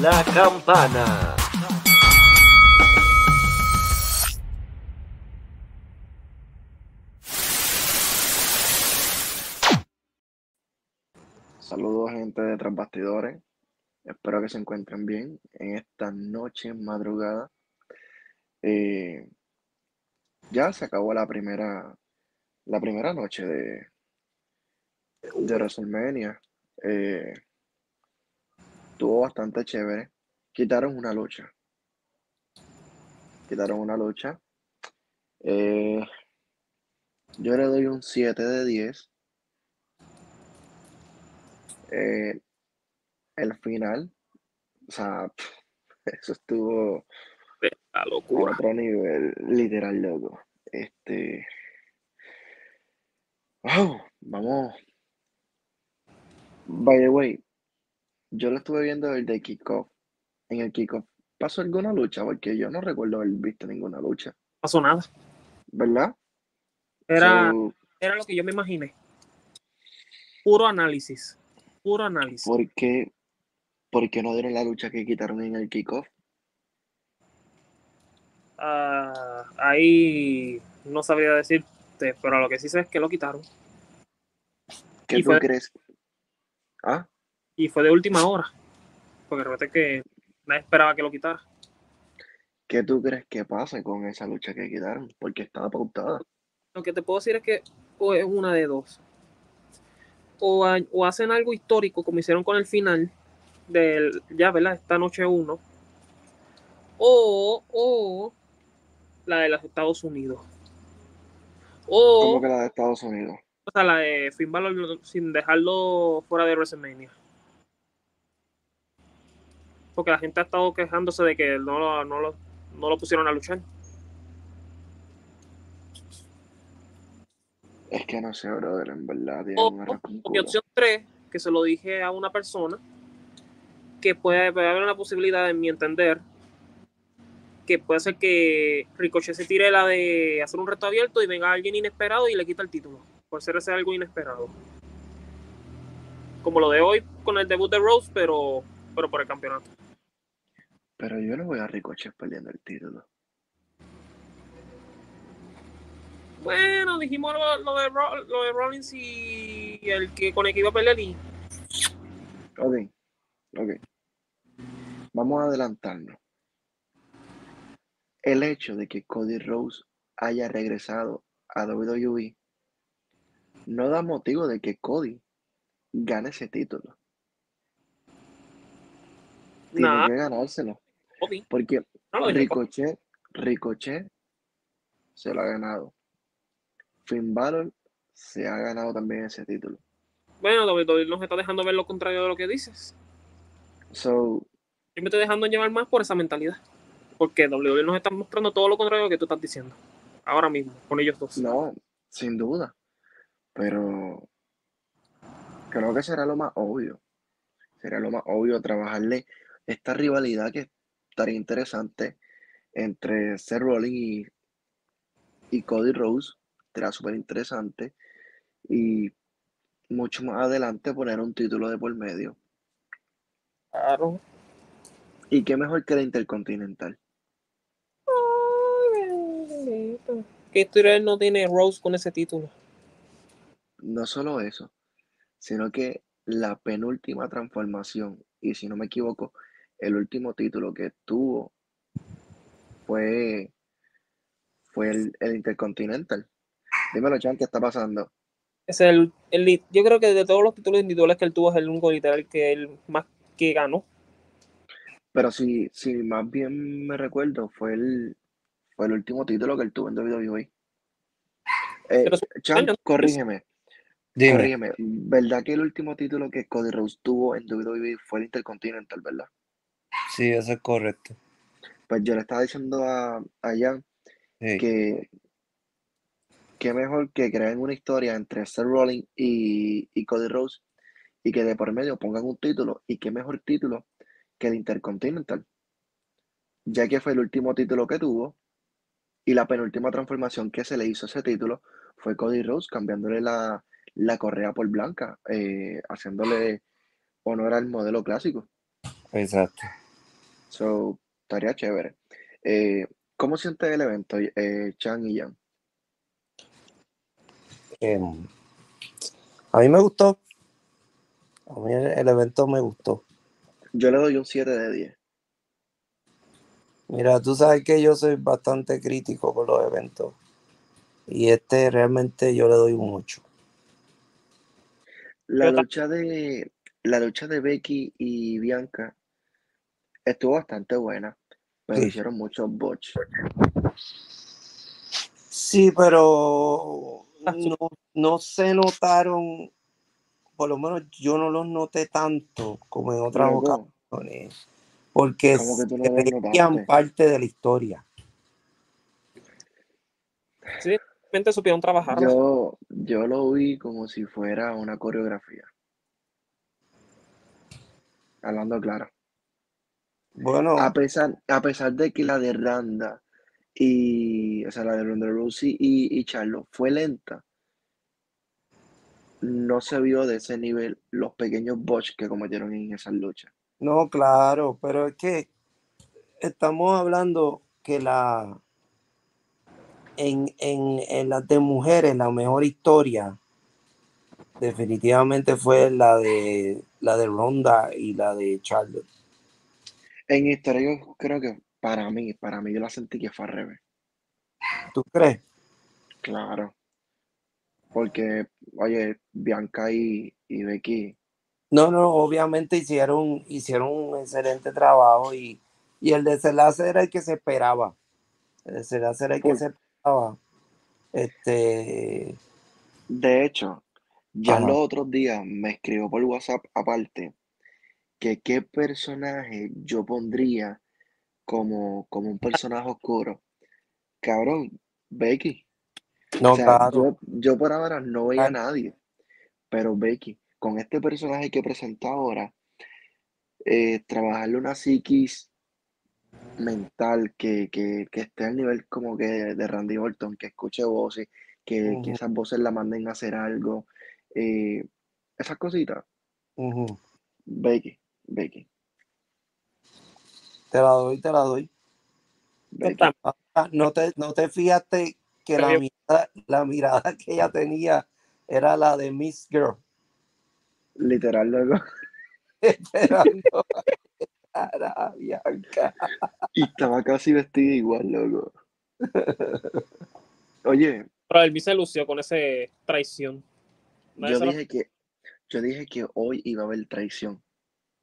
la campana. Saludos gente de Transbastidores. Espero que se encuentren bien en esta noche madrugada. Eh, ya se acabó la primera, la primera noche de, de WrestleMania. Eh, estuvo bastante chévere. Quitaron una lucha. Quitaron una lucha. Eh, yo le doy un 7 de 10. Eh, el final, o sea, eso estuvo La a otro nivel, literal, loco. Este. Wow, vamos. By the way, yo lo estuve viendo el de kickoff. En el kickoff, ¿pasó alguna lucha? Porque yo no recuerdo haber visto ninguna lucha, pasó nada. ¿verdad? Era, So, era lo que yo me imaginé. Puro análisis. Puro análisis. ¿por qué, por qué no dieron la lucha que quitaron en el kickoff? Ah, ahí no sabría decirte, pero lo que sí sé es que lo quitaron. ¿Qué Y tú fue- crees? ¿Ah? Y fue de última hora. Porque repente que nadie esperaba que lo quitara. ¿Qué tú crees que pase con esa lucha que quitaron? Porque estaba pautada. Lo que te puedo decir es que o es una de dos. O, o hacen algo histórico como hicieron con el final del, ya, ¿verdad? Esta noche uno. O, o la de los Estados Unidos. O, Como que la de Estados Unidos. o sea, la de Finn Balor sin dejarlo fuera de WrestleMania. Porque la gente ha estado quejándose de que no lo, no lo, no lo pusieron a luchar. Es que no sé, brother, en verdad O, culo. opción 3, que se lo dije a una persona, que puede, puede haber una posibilidad, en mi entender, que puede ser que Ricochet se tire la de hacer un reto abierto y venga alguien inesperado y le quita el título. Por ser ese algo inesperado. Como lo de hoy con el debut de Rose, pero, pero por el campeonato. Pero yo no voy a Ricochet perdiendo el título. Bueno, dijimos lo, lo de, lo de Rollins y el que con el que iba a pelear y Ok, ok. Vamos a adelantarnos. El hecho de que Cody Rose haya regresado a WWE no da motivo de que Cody gane ese título. Tiene nada, que ganárselo. Porque No Ricochet, Ricochet se lo ha ganado. Finn Balor se ha ganado también ese título. Bueno, WWE nos está dejando ver lo contrario de lo que dices. So, Yo me estoy dejando llevar más por esa mentalidad. Porque WWE nos está mostrando todo lo contrario de lo que tú estás diciendo. Ahora mismo, con ellos dos. no, sin duda. Pero creo que será lo más obvio. Será lo más obvio trabajarle esta rivalidad que estaría interesante entre Seth Rollins y, y Cody Rose. Será súper interesante. Y mucho más adelante poner un título de por medio. Claro. ¿Y qué mejor que la Intercontinental? ¿Qué historia no tiene Rose con ese título? No solo eso, sino que la penúltima transformación, y si no me equivoco, el último título que tuvo fue, fue el, el Intercontinental. Dímelo, Chan, ¿qué está pasando? Es el, el- yo creo que de todos los títulos individuales que él tuvo es el único literal que él más que ganó. Pero si, si más bien me recuerdo, fue el, fue el último título que él tuvo en WWE. Eh, Chan, años- corrígeme, Dime, corrígeme. ¿Verdad que el último título que Cody Rose tuvo en WWE fue el Intercontinental, verdad? Sí, eso es correcto. Pues yo le estaba diciendo a, a Jan Sí. que qué mejor que creen una historia entre Seth Rollins y, y Cody Rose y que de por medio pongan un título y qué mejor título que el Intercontinental, ya que fue el último título que tuvo y la penúltima transformación que se le hizo a ese título fue Cody Rose cambiándole la, la correa por blanca, eh, haciéndole honor al modelo clásico. Exacto. So, estaría chévere. Eh, ¿cómo sientes el evento, eh, Chan y Jan? Em, a mí me gustó. A mí el, el evento me gustó. Yo le doy un 7 de 10. Mira, tú sabes que yo soy bastante crítico con los eventos. Y este realmente yo le doy un 8. La lucha de la lucha de Becky y Bianca estuvo bastante buena, pero Sí. hicieron muchos bots. Sí, pero Ah, no, no se notaron, por lo menos yo no los noté tanto como en otras ocasiones, porque ¿cómo que tú no parte de la historia. Sí, realmente supieron trabajarla. Yo, yo lo vi como si fuera una coreografía. Hablando claro. Bueno, A pesar, a pesar de que la de Randa y, o sea, la de Ronda Rousey y, y Charlotte fue lenta, no se vio de ese nivel los pequeños bots que cometieron en esas luchas. no, claro, pero es que estamos hablando que la en, en, en las de mujeres la mejor historia definitivamente fue la de la de Ronda y la de Charlotte. En historia yo creo que para mí, para mí yo la sentí que fue al revés. ¿Tú crees? Claro. Porque, oye, Bianca y, y Becky, No, no, obviamente hicieron, hicieron un excelente trabajo y, y el desenlace era el que se esperaba. El desenlace era el que se esperaba. Este, de hecho, ya Ajá. los otros días me escribió por WhatsApp aparte que qué personaje yo pondría como, como un personaje oscuro. Cabrón, Becky. no, O sea, claro, yo, yo por ahora no veía a nadie, pero Becky, con este personaje que presenta ahora, eh, trabajarle una psiquis mental que, que, que esté al nivel como que de Randy Orton, que escuche voces, que, que esas voces la manden a hacer algo, eh, esas cositas. Becky, Becky, te la doy, te la doy. Ah, No te, no te fijaste que Pero la yo- mirada, la mirada que ella tenía era la de Miss Girl, Literal, loco. esperando a la Bianca. Y estaba casi vestida igual, loco. Oye, Pero Elvis se lució con ese traición. Yo lo- dije que, yo dije que hoy iba a haber traición.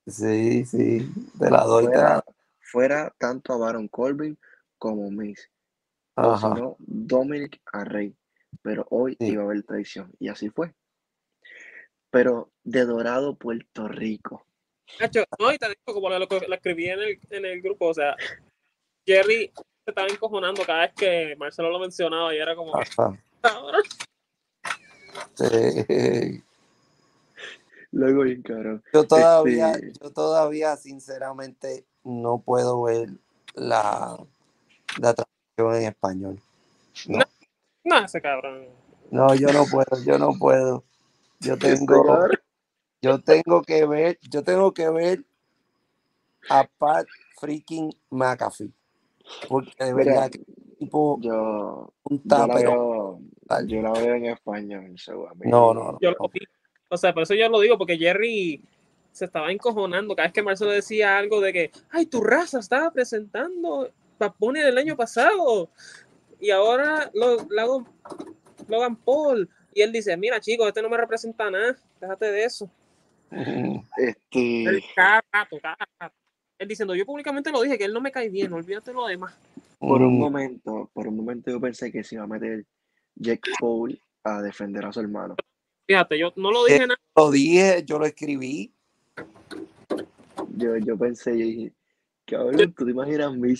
Sí, sí, te la doy, te la Fuera, fuera tanto a Baron Corbin como Miss. O si Ajá. no, Dominic a Rey. Pero hoy Sí. iba a haber traición. Y así fue. Pero de Dorado, Puerto Rico. Nacho, no, y te digo, como lo, lo escribí en el, en el grupo, o sea, Jerry se estaba encojonando cada vez que Marcelo lo mencionaba y era como, que. Sí. Luego bien cabrón. Yo todavía, Este- yo todavía sinceramente no puedo ver la, la traducción en español. No, No, ese cabrón. no, yo no puedo, yo no puedo. Yo tengo, yo tengo que ver, yo tengo que ver a Pat freaking McAfee. Porque de Mira, verdad que tipo yo, un yo la veo, yo la veo en español. mí- No, no, no. Yo lo vi. O sea, por eso yo lo digo, porque Jerry se estaba encojonando cada vez que Marcelo decía algo de que, ay, tu raza estaba presentando Papone del año pasado y ahora lo, Logan, Logan Paul. Y él dice, mira chicos, este no me representa nada, déjate de eso. Este, Él cada rato, cada rato. Él diciendo, yo públicamente lo dije, que él no me cae bien, olvídate lo demás. por un Mm, momento, por un momento yo pensé que se iba a meter Jack Paul a defender a su hermano. Fíjate, yo no lo dije Eh, nada. Lo dije, yo lo escribí. Yo, yo pensé, yo dije, cabrón, ¿tú te imaginas me,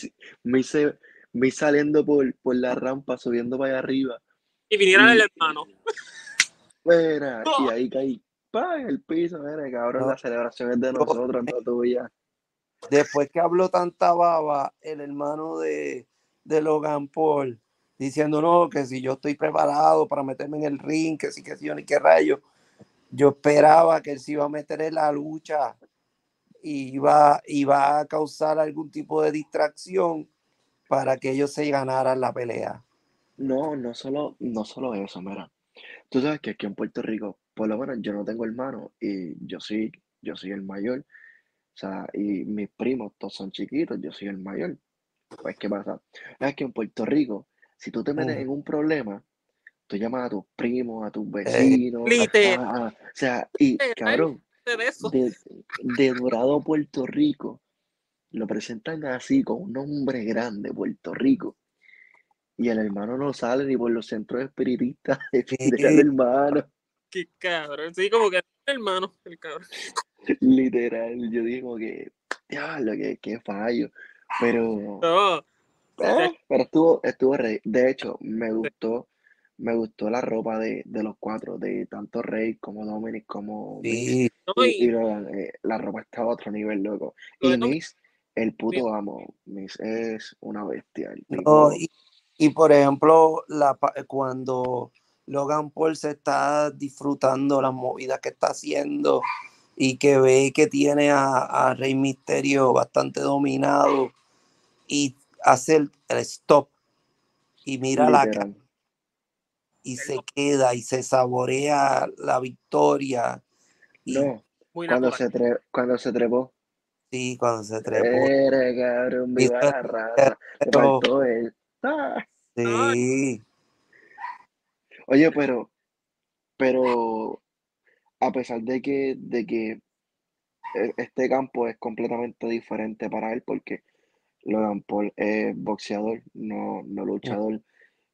me, hice- me saliendo por, por la rampa, subiendo para allá arriba? Y viniera el hermano. Mira, y ahí caí, pa, en el piso, mira, cabrón, No. la celebración es de No. nosotros, no tuya. Después que habló tanta baba, el hermano de, de Logan Paul, diciendo no, que si yo estoy preparado para meterme en el ring, que sí, que sí, ni qué rayo. Yo esperaba que él se iba a meter en la lucha y y va a causar algún tipo de distracción para que ellos se ganaran la pelea. No, no solo, no solo eso, mira. Tú sabes que aquí en Puerto Rico, por lo menos yo no tengo hermanos y yo sí, yo soy el mayor. O sea, y mis primos todos son chiquitos, yo soy el mayor. Pues, ¿qué pasa? Es que en Puerto Rico, si tú te metes Mm. en un problema, tú llamas a tus primos, a tus vecinos, Literal. a- a- o sea, y cabrón, de de, Dorado, Puerto Rico, lo presentan así, con un nombre grande, Puerto Rico. Y el hermano no sale ni por los centros espiritistas de Sí. hermano. Qué cabrón. Sí, como que hermano, el cabrón. Literal, yo digo que, diablo, que, que fallo. Pero, No, eh, pero estuvo, estuvo re- De hecho, me gustó, me gustó la ropa de, de los cuatro, de tanto Rey como Dominic como Miss. Sí, Y, y y Logan, eh, la ropa está a otro nivel, loco. lo Y Miss, el puto amo. Miss es una bestia. El no, tipo, y, y por ejemplo, la, cuando Logan Paul se está disfrutando las movidas que está haciendo y que ve que tiene a, a Rey Misterio bastante dominado y hace el, el stop y mira la cara literal. y se queda y se saborea la victoria y No, muy cuando se, tre- cuando se trepó. sí, cuando se trepó. Eres cabrón, viva la faltó él. Ah. Sí, Oye, pero, pero a pesar de que, de que e- este campo es completamente diferente para él, porque Logan Paul es boxeador, no, no luchador,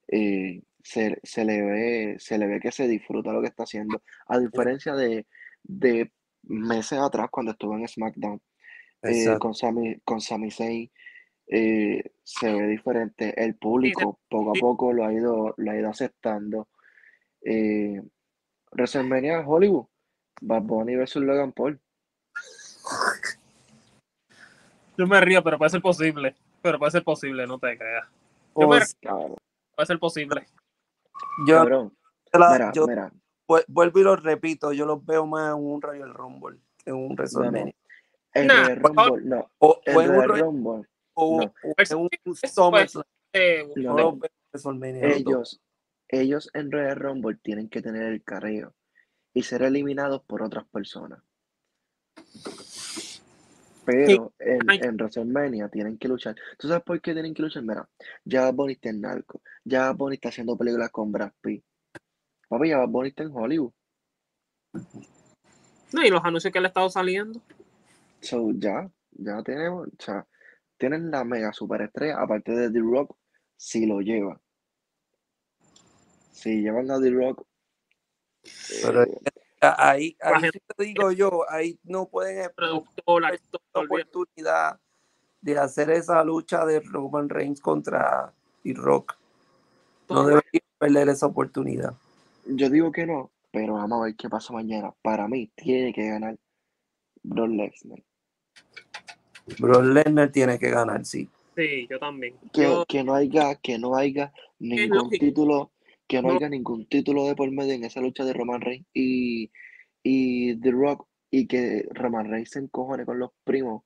y se, se le ve, se le ve que se disfruta lo que está haciendo, a diferencia de, de meses atrás cuando estuvo en SmackDown eh, con Sami, con Sami Zayn, eh, se ve diferente. El público poco a poco lo ha ido, lo ha ido aceptando. Eh, WrestleMania Hollywood, Bad Bunny versus Logan Paul. Yo me río, pero puede ser posible. Pero puede ser posible, no te creas. Yo me- Pues, Puede ser posible. yo, cabrón, la- mira, yo mira, vu- vuelvo y lo repito, yo los veo más en un Royal Rumble que en un no, no. WrestleMania. El Nah, Royal. Rumble, no, O, el o en un Royal Rumble, o, no. o en un SummerSlam. No, No. Ellos, ellos en Royal Rumble tienen que tener el carreo y ser eliminados por otras personas. Pero en, en WrestleMania tienen que luchar. ¿Tú sabes por qué tienen que luchar? Mira, ya Bunny está en narco, ya Bunny está haciendo películas con Brad Pitt. Papi, ya Bunny está en Hollywood. no, y los anuncios que le ha estado saliendo. So, ya, ya tenemos, o sea, tienen la mega superestrella, aparte de The Rock, si lo lleva. Si llevan a The Rock, Pero eh, ahí, ahí te digo yo, ahí no pueden esperar Productor, actor, la oportunidad de hacer esa lucha de Roman Reigns contra The Rock. No Todo. deberían perder esa oportunidad. Yo digo que no, pero vamos a ver qué pasa mañana. Para mí, tiene que ganar Brock Lesnar. Brock Lesnar tiene que ganar, sí. Sí, yo también. Que, Yo- que no haya, que no haya ningún título, que no, No. haya ningún título de por medio en esa lucha de Roman Reigns y, y The Rock, y que Roman Reigns se encojone con los primos.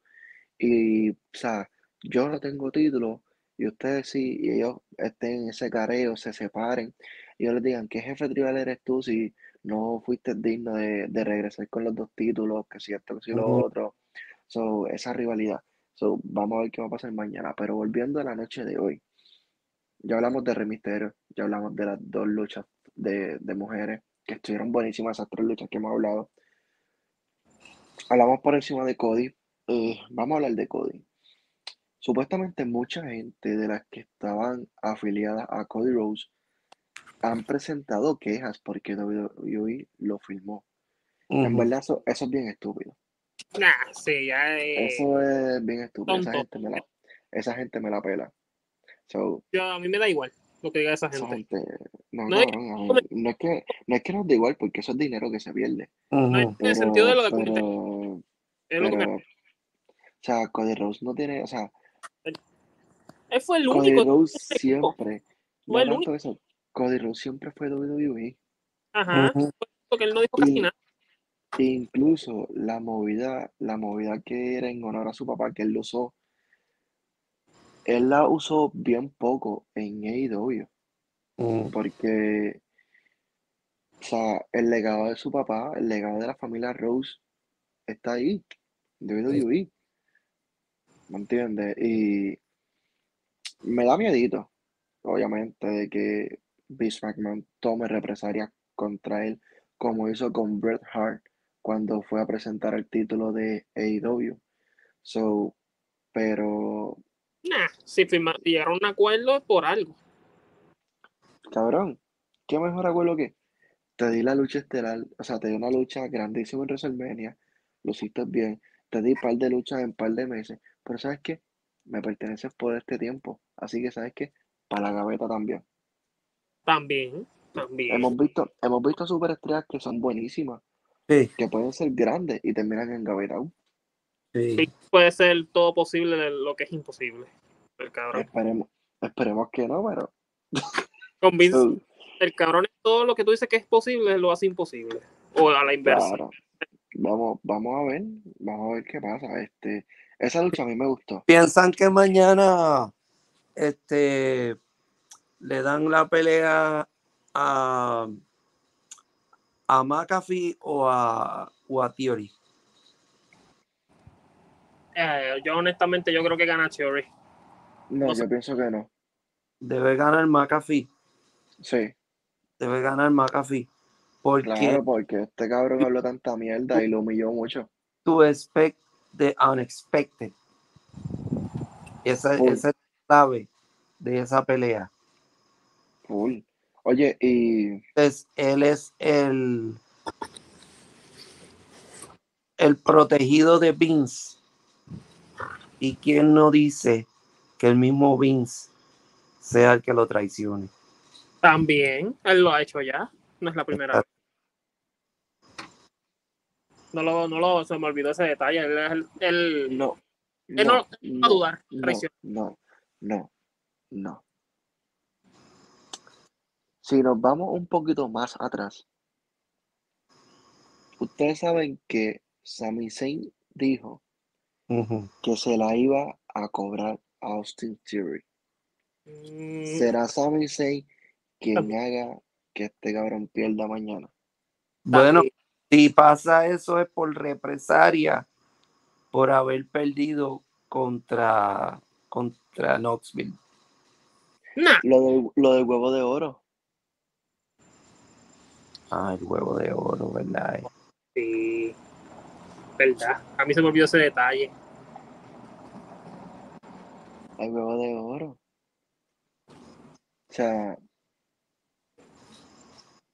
Y, o sea, yo no tengo título, y ustedes sí, y ellos estén en ese careo, se separen, y ellos les digan, ¿qué jefe tribal eres tú si no fuiste digno de, de regresar con los dos títulos, que si esto, que si lo otro? So, esa rivalidad. So, vamos a ver qué va a pasar mañana. Pero volviendo a la noche de hoy, ya hablamos de Rey ya hablamos de las dos luchas de, de mujeres, que estuvieron buenísimas esas tres luchas que hemos hablado. Hablamos por encima de Cody. eh, vamos a hablar de Cody. Supuestamente mucha gente de las que estaban afiliadas a Cody Rose han presentado quejas porque WWE lo filmó. En Ujú. verdad, eso, eso es bien estúpido. Nah, sí, ya eh, Eso es bien estúpido. Esa gente me la, esa gente me la pela. So, yo- a mí me da igual lo que diga esa esa gente. no, No mí- no es que, no es que nos da igual porque eso es dinero que se pierde. No en el sentido de lo de pero, o sea, Cody Rose no tiene, o sea, Él fue el Cody único. Rose ese equipo. siempre, no Fue el tanto eso, Cody Rose siempre fue WWE. Ajá. Ujú. Porque él no dijo casi nada. Incluso la movida, la movida que era en honor a su papá, que él lo usó, él la usó bien poco en AEW, Mm, porque, o sea, el legado de su papá, el legado de la familia Rose está ahí, de WWE, ¿me entiendes? Y me da miedito, obviamente, de que Vince McMahon tome represalias contra él, como hizo con Bret Hart cuando fue a presentar el título de AEW. So, pero, Nah, si firma- llegaron a un acuerdo es por algo. cabrón, ¿qué mejor acuerdo que te di la lucha estelar? O sea, te di una lucha grandísima en WrestleMania, lo hiciste bien, te di par de luchas en par de meses, pero ¿sabes qué? Me perteneces por este tiempo, así que ¿sabes qué? Para la gaveta también. También, también. Hemos visto, hemos visto superestrellas que son buenísimas, Sí, que pueden ser grandes y terminan en gaveta. Sí. Sí, puede ser todo posible de lo que es imposible. El cabrón. Esperemos, esperemos que no, pero Con Vince, uh, el cabrón es todo lo que tú dices que es posible, lo hace imposible. O a la inversa. claro. Vamos, vamos a ver, vamos a ver qué pasa. Este, esa lucha a mí me gustó. ¿Piensan que mañana este, le dan la pelea a, a McAfee o a, o a Theory? Eh, yo honestamente yo creo que gana Theory. No, yo pienso que no. Debe ganar McAfee. Sí, Debe ganar McAfee. Porque claro, porque este cabrón habló tanta mierda y lo humilló mucho. to expect the unexpected. Esa, esa es la clave de esa pelea. Full. Oye, y Entonces, él es el, el protegido de Vince. ¿Y quién no dice que el mismo Vince sea el que lo traicione? También, él lo ha hecho ya. No es la primera vez. No lo, no lo, se me olvidó ese detalle. Él, no, él no, no, va a dudar. no, traición. no, no, no. Si nos vamos un poquito más atrás, ustedes saben que Sami Zayn dijo Que se la iba a cobrar a Austin Theory. Mm, ¿Será Sami Zayn quien haga que este cabrón pierda mañana? Bueno, si pasa eso es por represalia, por haber perdido contra, contra Knoxville. Nah, Lo, del- lo del huevo de oro. Ah, el huevo de oro, ¿verdad? sí. Verdad. A mí se me olvidó ese detalle. El huevo de oro. O sea,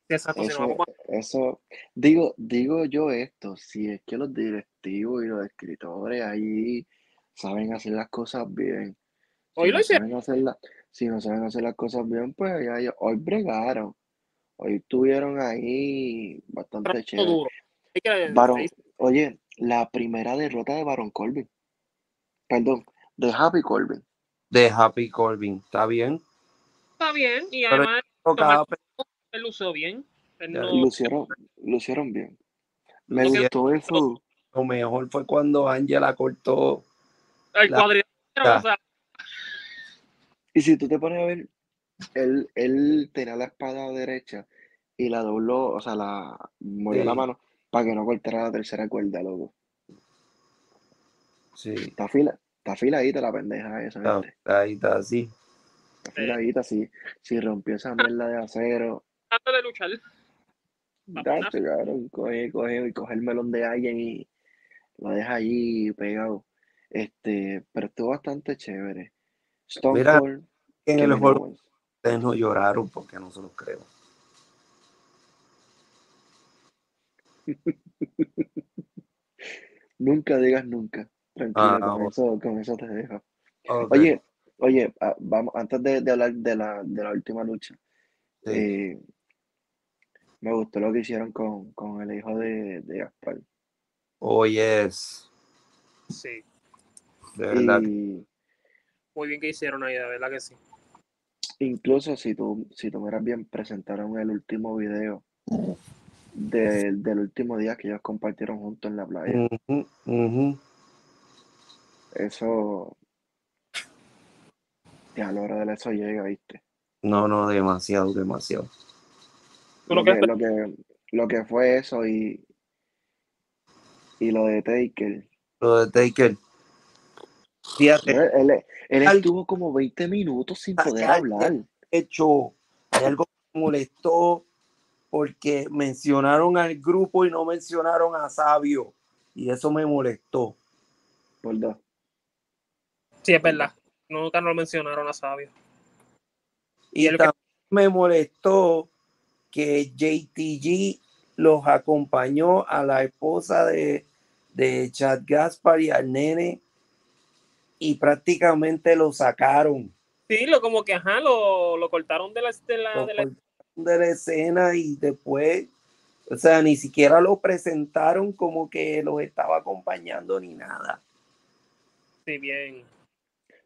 Exacto, si eso, eso, digo, digo yo esto, si es que los directivos y los escritores ahí saben hacer las cosas bien. Si Hoy lo no saben hacer la- si no saben hacer las cosas bien, pues ya ellos- hoy bregaron. Hoy estuvieron ahí bastante chévere. ahí- oye, la primera derrota de Baron Corbin. Perdón, de Happy Corbin. De Happy Corbin, ¿está bien? Está bien. Y Pero- además Cada él lo usó bien. Él no- lo hicieron bien. Me Lo que- gustó eso. Lo mejor fue cuando Angela cortó. el la- cuadrilátero, o sea, Y si tú te pones a ver, él, él tenía la espada derecha y la dobló, o sea, la movió la mano para que no cortara la tercera cuerda, loco. Sí, Está fila, está afiladita la pendeja esa, está, está así. Está afiladita, si, si rompió esa mierda de acero, antes de luchar. Date, cabrón, coge, coge, coge el melón de alguien y lo deja allí pegado. Este, pero estuvo bastante chévere. Stone Mira, Cold, En el juego no lloraron porque no se los creo. Nunca digas nunca. Tranquilo, Ah, con eso, con eso te dejo. Oye, oye, ah, vamos, antes de, de hablar de la, de la última lucha, sí. eh, me gustó lo que hicieron con, con el hijo de, de Gaspar. Oh, yes. Sí. De verdad. Y Muy bien que hicieron ahí, de verdad que sí. incluso si tú, si tú miras bien, presentaron el último video de- del último día que ellos compartieron juntos en la playa. Eso, ya a la hora de eso llega, ¿viste? No, no, demasiado, demasiado. Lo que lo que, lo que fue eso y, y lo de Taker. Lo de Taker. Fíjate, Él, él- él Al- estuvo como 20 minutos sin poder Ay, hablar. hecho, hay algo que molestó porque mencionaron al grupo y no mencionaron a Sabio. Y eso me molestó. Dos. Sí, es verdad. Nunca nos mencionaron a Sabio. Y lo que- también me molestó que JTG los acompañó a la esposa de, de Chad Gaspar y al nene y prácticamente lo sacaron Sí, lo como que ajá, lo, lo cortaron de la, de la, lo de la- cortaron de la escena y después, o sea, ni siquiera lo presentaron como que los estaba acompañando ni nada. sí, bien.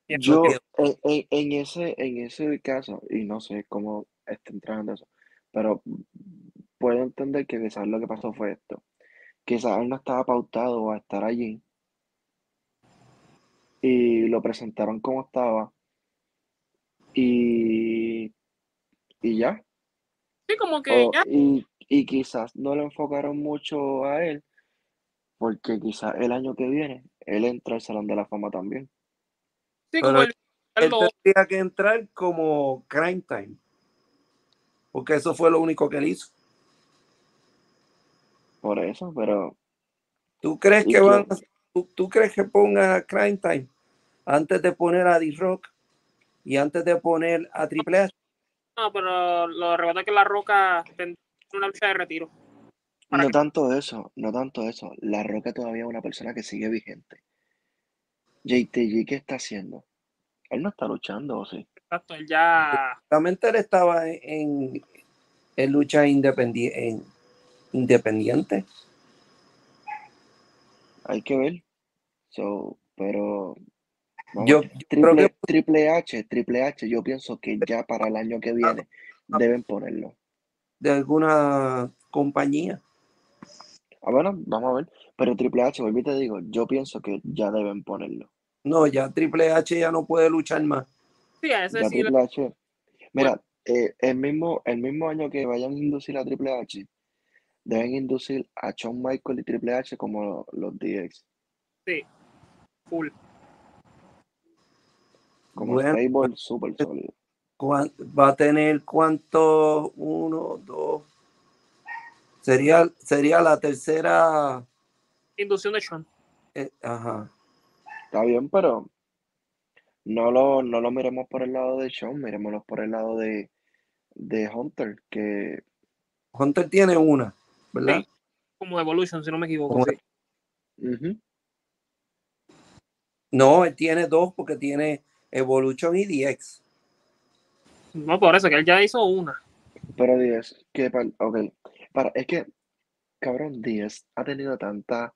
bien Yo, bloqueado. en, en- en ese, en ese caso, y no sé cómo está entrando eso, pero puedo entender que quizás lo que pasó fue esto. Quizás él no estaba pautado a estar allí y lo presentaron como estaba y, y ya. Sí, como que O- ya. y, y quizás no le enfocaron mucho a él porque quizás el año que viene él entra al Salón de la Fama también. Sí, como el, Él tendría que entrar como Crime Time, porque eso fue lo único que él hizo. Por eso, pero ¿Tú crees ¿Y que van a- tú, tú crees que ponga a Crime Time antes de poner a D-Rock y antes de poner a Triple H? No, pero lo arrebata que la roca tendrá una lucha de retiro. ¿Para no tanto eso, no tanto eso. La Roca todavía es una persona que sigue vigente. JTG, ¿qué está haciendo? Él no está luchando, ¿o sí? Exacto, él ya. Realmente él estaba en, en, en lucha independi- en- independiente. Hay que ver. So, pero vamos, Yo, Triple, que Triple H, Triple H, yo pienso que ya para el año que viene deben ponerlo. de alguna compañía. Ah, bueno, vamos a ver. Pero Triple H, volví te digo, yo pienso que ya deben ponerlo. No, ya Triple H ya no puede luchar más. Sí, Ya sí. le- Triple H. Mira, eh, el mismo, el mismo año que vayan a inducir a Triple H, deben inducir a Shawn Michael y Triple H como los DX. Sí, full. Como Bueno, stable súper sólido. ¿Cuán- Va a tener cuántos, uno, dos. Sería, sería la tercera. Inducción de Sean. eh, ajá. Está bien, pero no lo, no lo miremos por el lado de Shawn, miremoslo por el lado de, de Hunter, que Hunter tiene una, ¿verdad? Sí. Como Evolution, si no me equivoco. Sí. No, él tiene dos porque tiene Evolution y DX. No, por eso, que él ya hizo una. pero 10, que para, ok, para, es que, cabrón, 10 ha tenido tanta,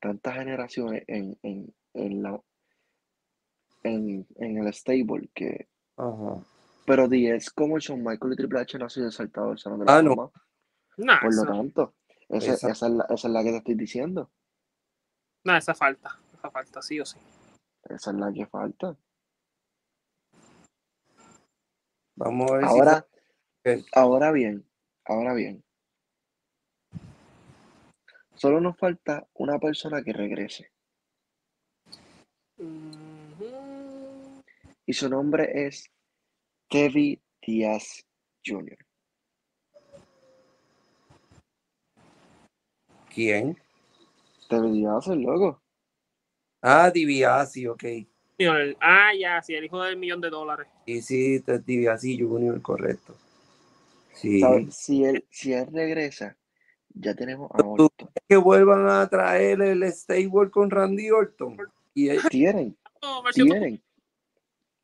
tantas generaciones en, en, en la en, en el stable que, Ajá. pero 10 como Shawn Michael y Triple H no ha sido saltado del Salón de la Ah, no. Nah, por lo tanto, esa, es la, esa es la que te estoy diciendo, nah, esa falta. Esa falta, sí o sí. esa es la que falta. Vamos a ver Ahora, ahora bien, ahora bien. Solo nos falta una persona que regrese. Y su nombre es Tevi Díaz Jr. ¿Quién? Tevi Díaz, el loco. Ah, DiBiase, ok. El- Ah, ya, sí, el hijo del millón de dólares. Sí, sí, DiBiase Junior, correcto. Sí. ¿Sabes? Si él, si él regresa, ya tenemos a Orton. Que vuelvan a traer el stable con Randy Orton. Y él- Tienen, No, versión dos- tienen.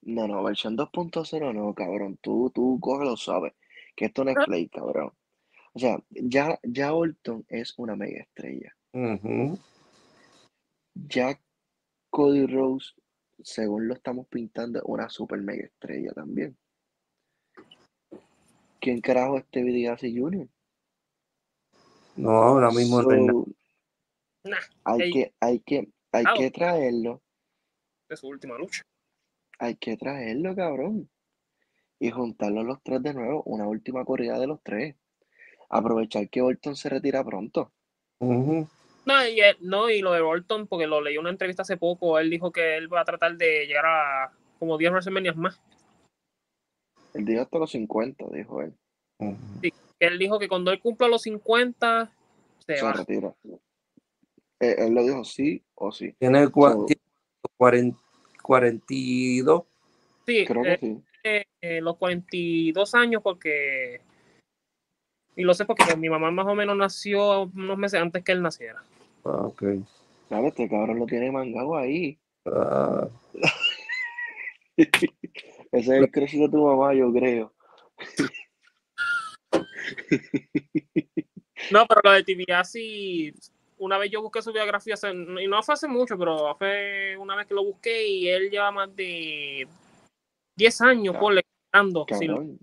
No, no, versión 2.0 no, cabrón. Tú, tú cógelo suave. Que esto no es play, cabrón. O sea, ya, ya Orton es una mega estrella. Ujú. Ya Cody Rose, según lo estamos pintando, es una super mega estrella también. ¿Quién carajo es Tevi Díaz Jr.? No, ahora mismo no. So, Nah, hay que, hay que, hay que traerlo, de su última lucha. hay que traerlo, cabrón. Y juntarlos los tres de nuevo, una última corrida de los tres. Aprovechar que Orton se retira pronto. Ujú. No, y, él- no, y lo de Orton, porque lo leí en una entrevista hace poco, él dijo que él va a tratar de llegar a como 10 WrestleMania más. El día hasta los 50, dijo él. Ujú. Él dijo que cuando él cumpla los 50, se Se va. retira. Eh, él lo dijo sí o sí. Tiene, cua- So- tiene 40 42. Sí, Creo eh, que sí. eh, los 42 años porque... Y lo sé porque mi mamá más o menos nació unos meses antes que él naciera. Ah, ok. Claro, este cabrón lo tiene mangado ahí. Ah, Ese es el crush de tu mamá, yo creo. No, pero lo de sí. Una vez yo busqué su biografía, hace- y no fue hace mucho, pero fue una vez que lo busqué y él lleva más de 10 años por lo- Cabrón.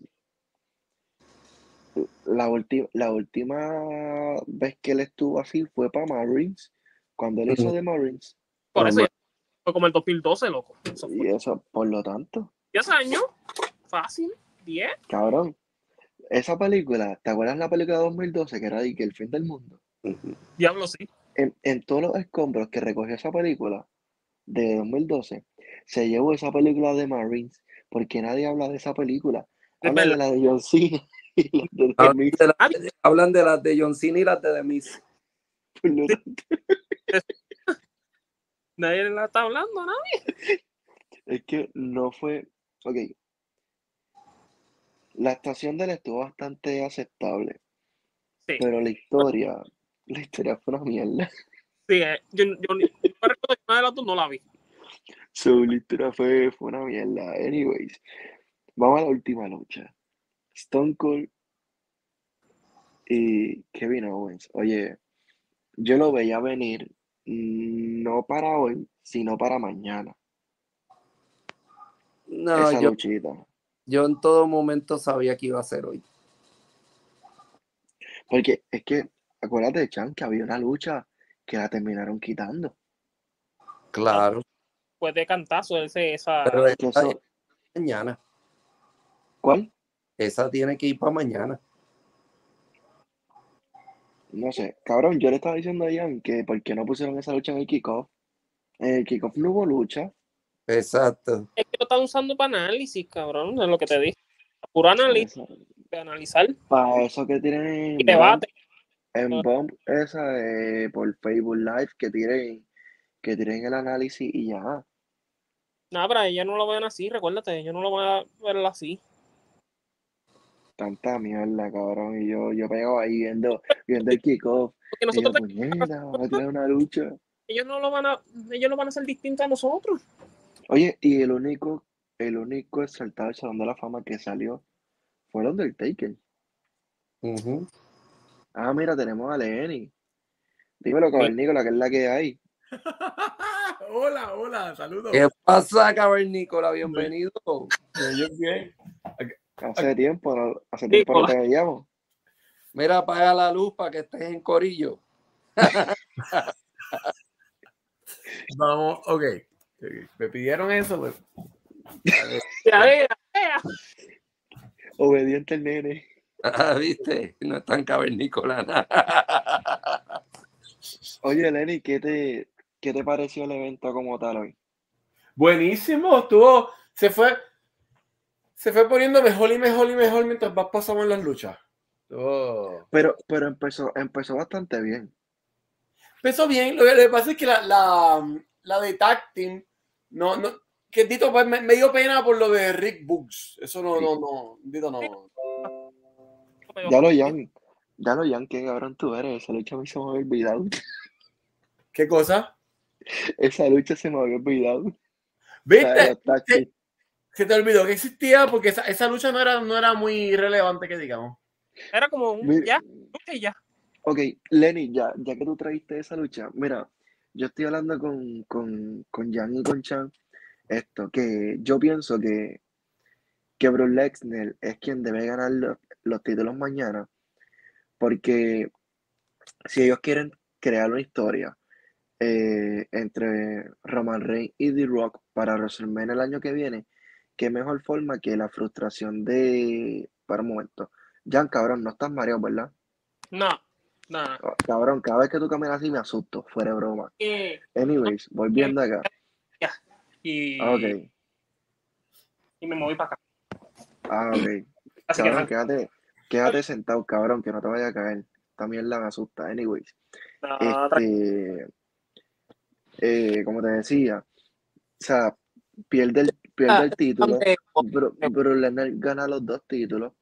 La, ulti- la última vez que él estuvo así fue para Marines, cuando él hizo de Marines. por eso fue como el 2012, loco. Eso Y eso, por lo tanto, 10 años. Fácil. 10. cabrón, esa película, ¿te acuerdas la película de 2012 que era de que el fin del mundo? ujú. Diablo, sí. En, en todos los escombros que recogió esa película de 2012, se llevó esa película de Marines, porque nadie habla de esa película. Es Habla de la de John Cena y de Hablan de, las de- John Cena y las de lo tanto, Nadie la está hablando, ¿no? Es que no fue. Ok. La actuación de él estuvo bastante aceptable, Sí. pero la historia, la historia fue una mierda. Sí, eh, yo, yo, ni- yo me recuerdo que una de las dos no la vi. So, la historia fue, fue una mierda. Anyways, vamos a la última lucha. Stone Cold y Kevin Owens. Oye, yo lo veía venir mm, no para hoy, sino para mañana. No, esa yo, luchita. yo en todo momento sabía que iba a ser hoy. Porque es que, acuérdate, Chan, que había una lucha que la terminaron quitando. Claro, Fue de cantazo ese, esa. pero Que esa eso- es mañana. ¿Cuál? Esa tiene que ir para mañana. No sé, cabrón, yo le estaba diciendo a Ian que por qué no pusieron esa lucha en el kickoff. En el kickoff no hubo lucha. Exacto. Es que lo están usando para análisis, cabrón, es lo que te dije. Puro análisis, Esa- de analizar Para eso que tienen y debate. en Bomb, esa de por Facebook Live, que tiren, que tiren el análisis y ya. Nada, pero ellos no lo ven así, recuérdate, ellos no lo van a ver así. Tanta mierda, cabrón. Y yo, yo pegado ahí viendo, viendo el kickoff. Porque Y yo, nosotros, a tirar una lucha. ellos no lo van a, ellos lo van a hacer distinto a nosotros. Oye, y el único, el único exaltado del Salón de la Fama que salió fue el Undertaker. Ujú. Ah, mira, tenemos a Lenny. Dímelo, cavernícola, que es la que hay. hola, hola, saludos. ¿Qué pasa, cavernícola? Bienvenido. Yo bien. Hace tiempo, no- hace tiempo no te veíamos. Mira, apaga la luz para que estés en corillo. Vamos, ok. Me pidieron eso, pues. Ya, vea, vea. Obediente el nene. Ah, ¿Viste? No es tan cavernícola. Oye, Lenny, ¿qué te, qué te pareció el evento como tal hoy? Buenísimo, estuvo, se fue, se fue poniendo mejor y mejor y mejor mientras más pasamos las luchas. Estuvo- Pero, pero empezó, empezó bastante bien. Empezó bien, lo que, lo que pasa es que la, la, la de tag team, no, no, que Tito pues, me, me dio pena por lo de Rick Books. Eso no, no, no, Tito no. Ya lo Jan, ya lo Jan, qué cabrón tú eres. Esa lucha a mí se me había olvidado. ¿Qué cosa? Esa lucha se me había olvidado. ¿Viste? Se te olvidó que existía porque esa, esa lucha no era, no era muy relevante que digamos. Era como un, Mira, ya, lucha y ya. Ok, Lenny, ya, ya que tú trajiste esa lucha, mira, yo estoy hablando con, con, con Jan y con Chan, esto, que yo pienso que, que Brock Lesnar es quien debe ganar los, los títulos mañana, porque si ellos quieren crear una historia eh, entre Roman Reigns y The Rock para WrestleMania el año que viene, qué mejor forma que la frustración de. Para un momento. Jan, cabrón, no estás mareado, ¿verdad? No, no. Oh, Cabrón, cada vez que tú caminas así me asusto, fuera de broma. Eh, Anyways, volviendo acá. y, Ah, ok. y me moví para acá. Ah, ok. Así que Cabrón, quédate, quédate sentado, cabrón, que no te vaya a caer. Esta mierda me asusta. Anyways. no. Este, eh, como te decía, o sea, pierde el, pierde Ah, el título. Bro, Lesnar gana los dos títulos.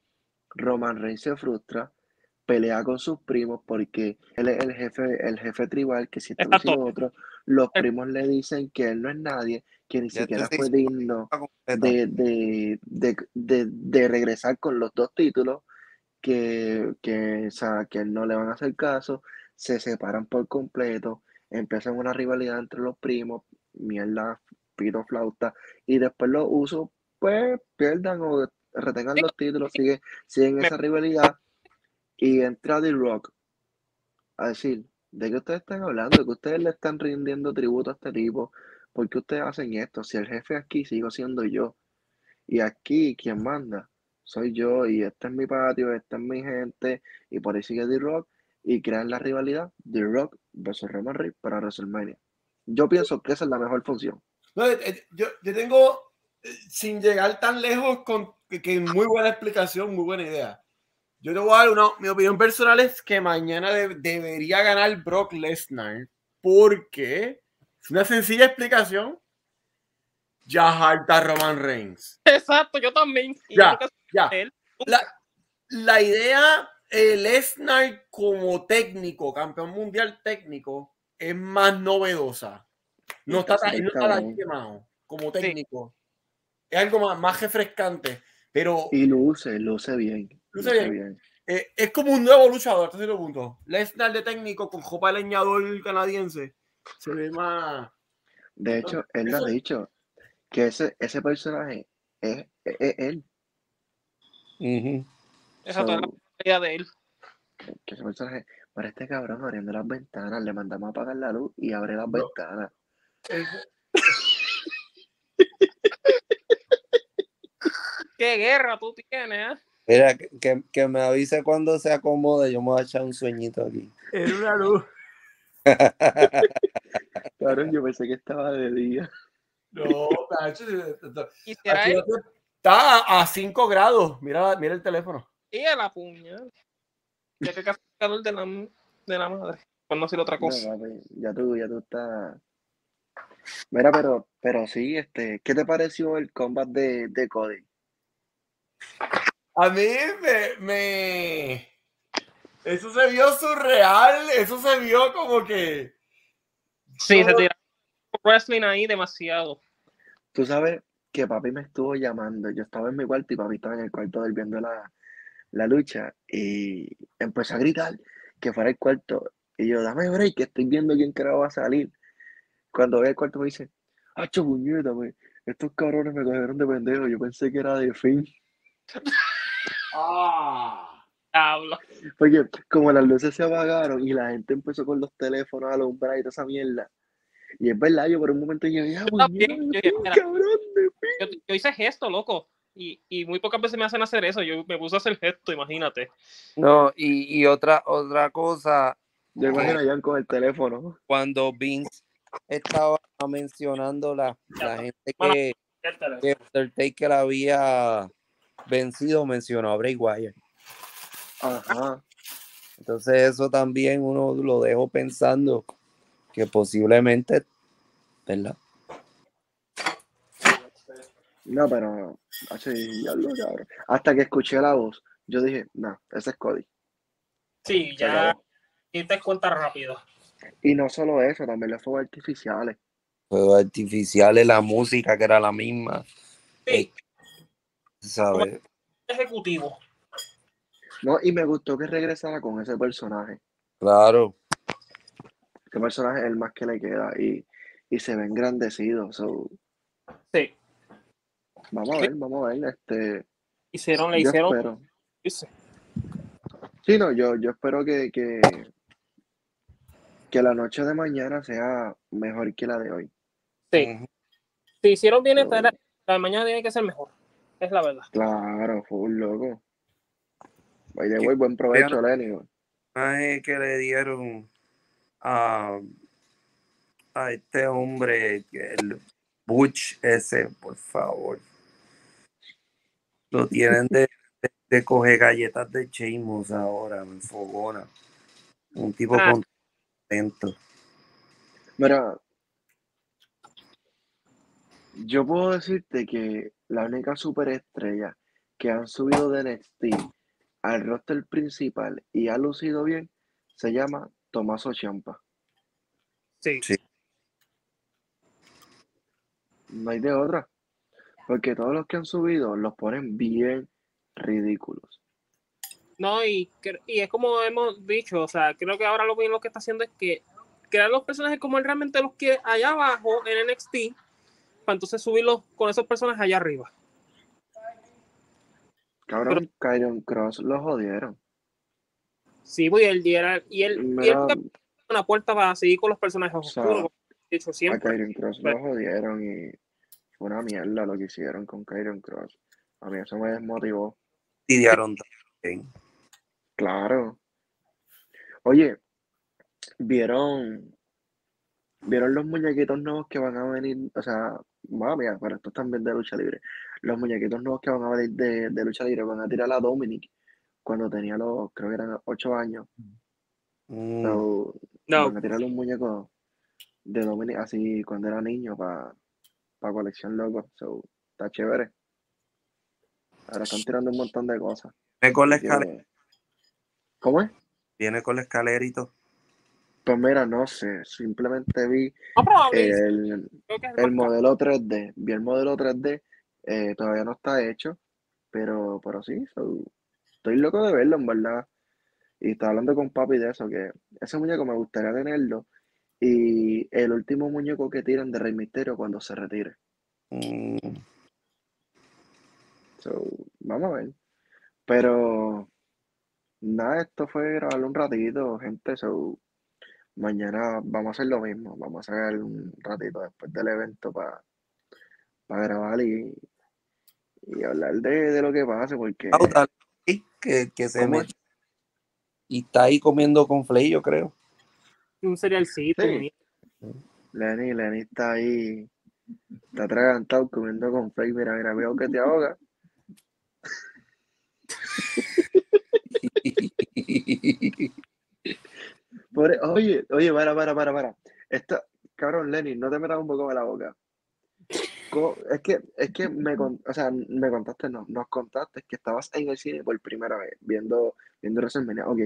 Roman Reigns se frustra, pelea con sus primos porque él es el jefe, el jefe tribal, que si lo otro, los primos le dicen que él no es nadie, que ni Ya siquiera fue digno de, de, de, de regresar con los dos títulos, que, que, o sea, que no le van a hacer caso, se separan por completo, empiezan una rivalidad entre los primos, mierda, pito flauta, y después los usos, pues pierdan o retengan los títulos, sigue, siguen esa rivalidad, y entra The Rock a decir, ¿de qué ustedes están hablando? ¿De que ustedes le están rindiendo tributo a este tipo? ¿Por qué ustedes hacen esto? Si el jefe aquí sigo siendo yo, y aquí quien manda soy yo, y este es mi patio, esta es mi gente, y por ahí sigue The Rock, y crean la rivalidad The Rock versus Roman Reigns para WrestleMania. Yo pienso que esa es la mejor función. No, eh, eh, yo, yo tengo, eh, sin llegar tan lejos, con que, muy buena explicación, muy buena idea. Yo te voy a dar una, mi opinión personal es que mañana de- debería ganar Brock Lesnar porque es una sencilla explicación. Ya harta Roman Reigns. Exacto, yo también. Ya. Ya. La, la idea, eh, Lesnar como técnico, campeón mundial técnico, es más novedosa. No está, tan- Sí, no está tan cabrón. quemado como técnico. Es algo más, más refrescante. Pero Y luce, luce bien. Luce bien. bien. eh, es como un nuevo luchador hasta cierto punto. Lesnar de técnico con copa de leñador canadiense. Se ve más. De hecho, él lo ha dicho, que ese, ese personaje es, es- es él. Ujú. Exacto, So, la idea de él. que ese personaje, para este cabrón abriendo las ventanas, le mandamos a apagar la luz y abre las No. ventanas. ¿Qué guerra tú tienes? eh? Mira, que, me avise cuando se acomode, yo me voy a echar un sueñito aquí. Es una luz. Cabrón, yo pensé que estaba de día. No, aquí está a 5 grados. Mira, mira el teléfono. y a la puña. Ya que casi el calor de la, de la madre. Por no decir otra cosa. ya tú, ya tú estás. Mira, pero, pero sí, este, ¿qué te pareció el combat de, de Cody? A mí me, me- Eso se vio surreal. Eso se vio como que. Sí, se tira wrestling ahí demasiado. Tú sabes que papi me estuvo llamando. Yo estaba en mi cuarto y papi estaba en el cuarto de él viendo la, la lucha y empezó a gritar que fuera el cuarto. Y yo, dame break, que estoy viendo quién creo va a salir. Cuando ve el cuarto me dice, ¡Hacho puñeta, güey! Estos cabrones me cogieron de pendejo. Yo pensé que era de fin. Ah. Habla. Porque como las luces se apagaron y la gente empezó con los teléfonos a alumbrar y toda esa mierda. Y es verdad, yo por un momento dije, ¡ah, este cabrón de Yo, yo hice gesto, loco. Y, y muy pocas veces me hacen hacer eso. Yo me puse a hacer gesto, imagínate. No, y, y otra, otra cosa, Yo imagino a Jan con el teléfono. cuando Vince estaba mencionando la, la gente que, que Undertaker había vencido, mencionó a Bray Wyatt. Ajá. Entonces eso también uno lo dejó pensando que posiblemente, ¿verdad? No, pero así, ya lo cabrón. Hasta que escuché la voz, yo dije, no, ese es Cody. Sí, ya y te cuenta rápido. Y no solo eso, también los fuegos artificiales. Fuegos artificiales, la música que era la misma, Sí, ¿sabes? ejecutivo. No, y me gustó que regresara con ese personaje. Claro. Ese personaje es el más que le queda y, y se ve engrandecido. So, Sí. vamos a ver, vamos a ver. Este, Hicieron, le hicieron. espero. Sí, no, yo, yo espero que, que, que la noche de mañana sea mejor que la de hoy. Sí. Si hicieron bien esta, la de mañana tiene que ser mejor. Es la verdad. Claro, fue un loco. Vaya, güey, buen provecho, Lenny. personaje que le dieron a, a este hombre, el Butch ese, por favor. Lo tienen de, de, de coger galletas de Sheamus ahora, en fogona. Un tipo Ah. Contento. Mira, yo puedo decirte que la única superestrella que han subido de NXT al roster principal y ha lucido bien se llama Tomaso Ciampa. Sí. Sí. No hay de otra. Porque todos los que han subido los ponen bien ridículos. No, y, y es como hemos dicho, o sea, creo que ahora lo bien lo que está haciendo es que crear los personajes como él realmente los quiere allá abajo en NXT, para entonces subirlos con esos personajes allá arriba. Cabrón, Kyron Cross lo jodieron. Sí, pues, y él, y él, y él, y él una puerta para seguir con los personajes O sea, oscuros, dicho a siempre. Kyron Cross lo jodieron y fue una mierda lo que hicieron con Kyron Cross. A mí eso me desmotivó. Lidiaron también. Claro. Oye, ¿vieron, vieron los muñequitos nuevos que van a venir? O sea, mami, pero estos también de lucha libre. Los muñequitos nuevos que van a venir de, de lucha libre van a tirar a Dominic cuando tenía los, creo que eran ocho años. Mm, So, No, Van a tirar un muñeco de Dominic así cuando era niño para colección loco. So, está chévere. Ahora están tirando un montón de cosas. Viene con la escalera, ¿Cómo es? viene con la escalerito. Pues mira, no sé. Simplemente vi el, el modelo 3D. Vi el modelo 3D. eh, todavía no está hecho. Pero, pero sí, so, estoy loco de verlo, en verdad. Y estaba hablando con papi de eso, que ese muñeco me gustaría tenerlo. Y el último muñeco que tiran de Rey Misterio cuando se retire. Mm, So, vamos a ver. Pero nada, esto fue grabarlo un ratito, gente. So, mañana vamos a hacer lo mismo. Vamos a sacar un ratito después del evento para grabar y, y hablar de, de lo que pase, porque ah, que, que se ¿Cómo mete. Y está ahí comiendo con Flay, yo creo. un cerealcito. Sí. Lenny, Lenny está ahí, está atragantado comiendo con Frey. Mira, mira, veo que te ahoga. Oye, oye, para, para, para, para. Esto, cabrón, Lenny, no te metas un poco en la boca. Co- Es que, es que me, o sea, me contaste, no, nos contaste que estabas en el cine por primera vez, viendo, viendo WrestleMania. Ok,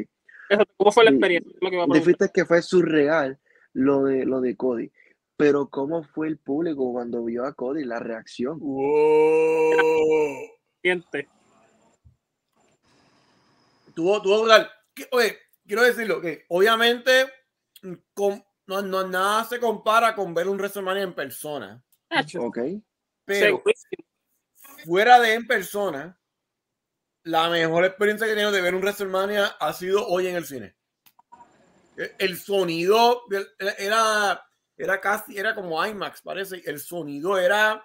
¿Cómo fue la experiencia? Lo que dijiste que fue surreal lo de, lo de Cody, pero ¿cómo fue el público cuando vio a Cody, la reacción? Wow. Siente. Tuvo, tuvo brutal. Que- Oye, quiero decirlo, que obviamente mm, con- no, no, nada se compara con ver un WrestleMania en persona. Ok, Pero fuera de en persona, la mejor experiencia que he tenido de ver un WrestleMania ha sido hoy en el cine. El, el sonido era, era casi, era como IMAX, parece. El sonido era.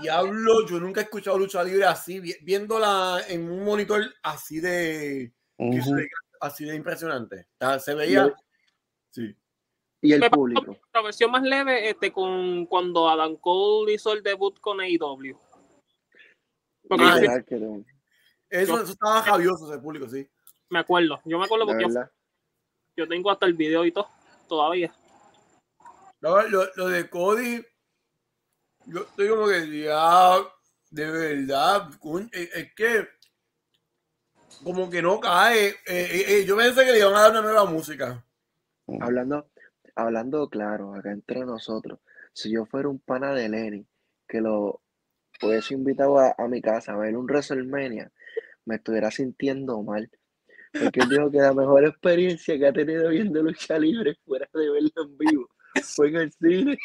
Diablo, yo nunca he escuchado lucha libre así, vi- viéndola en un monitor así de, así de impresionante. O sea, se veía. Sí. y el Me público. La versión más leve este, con cuando Adam Cole hizo el debut con AEW. Porque Ah, yo Literal que no, Eso, eso estaba javioso ese público, sí. me acuerdo. Yo me acuerdo porque yo, tengo hasta el video y todo todavía. Lo, lo- lo de Cody, yo estoy como que ya, de verdad, es que como que no cae. Eh, eh, eh, yo pensé que le iban a dar una nueva música. Hablando, hablando claro, acá entre nosotros, si yo fuera un pana de Lenny, que lo hubiese invitado a, a mi casa a ver un WrestleMania, me estuviera sintiendo mal. Porque él dijo que la mejor experiencia que ha tenido viendo lucha libre fuera de verlo en vivo fue en el cine.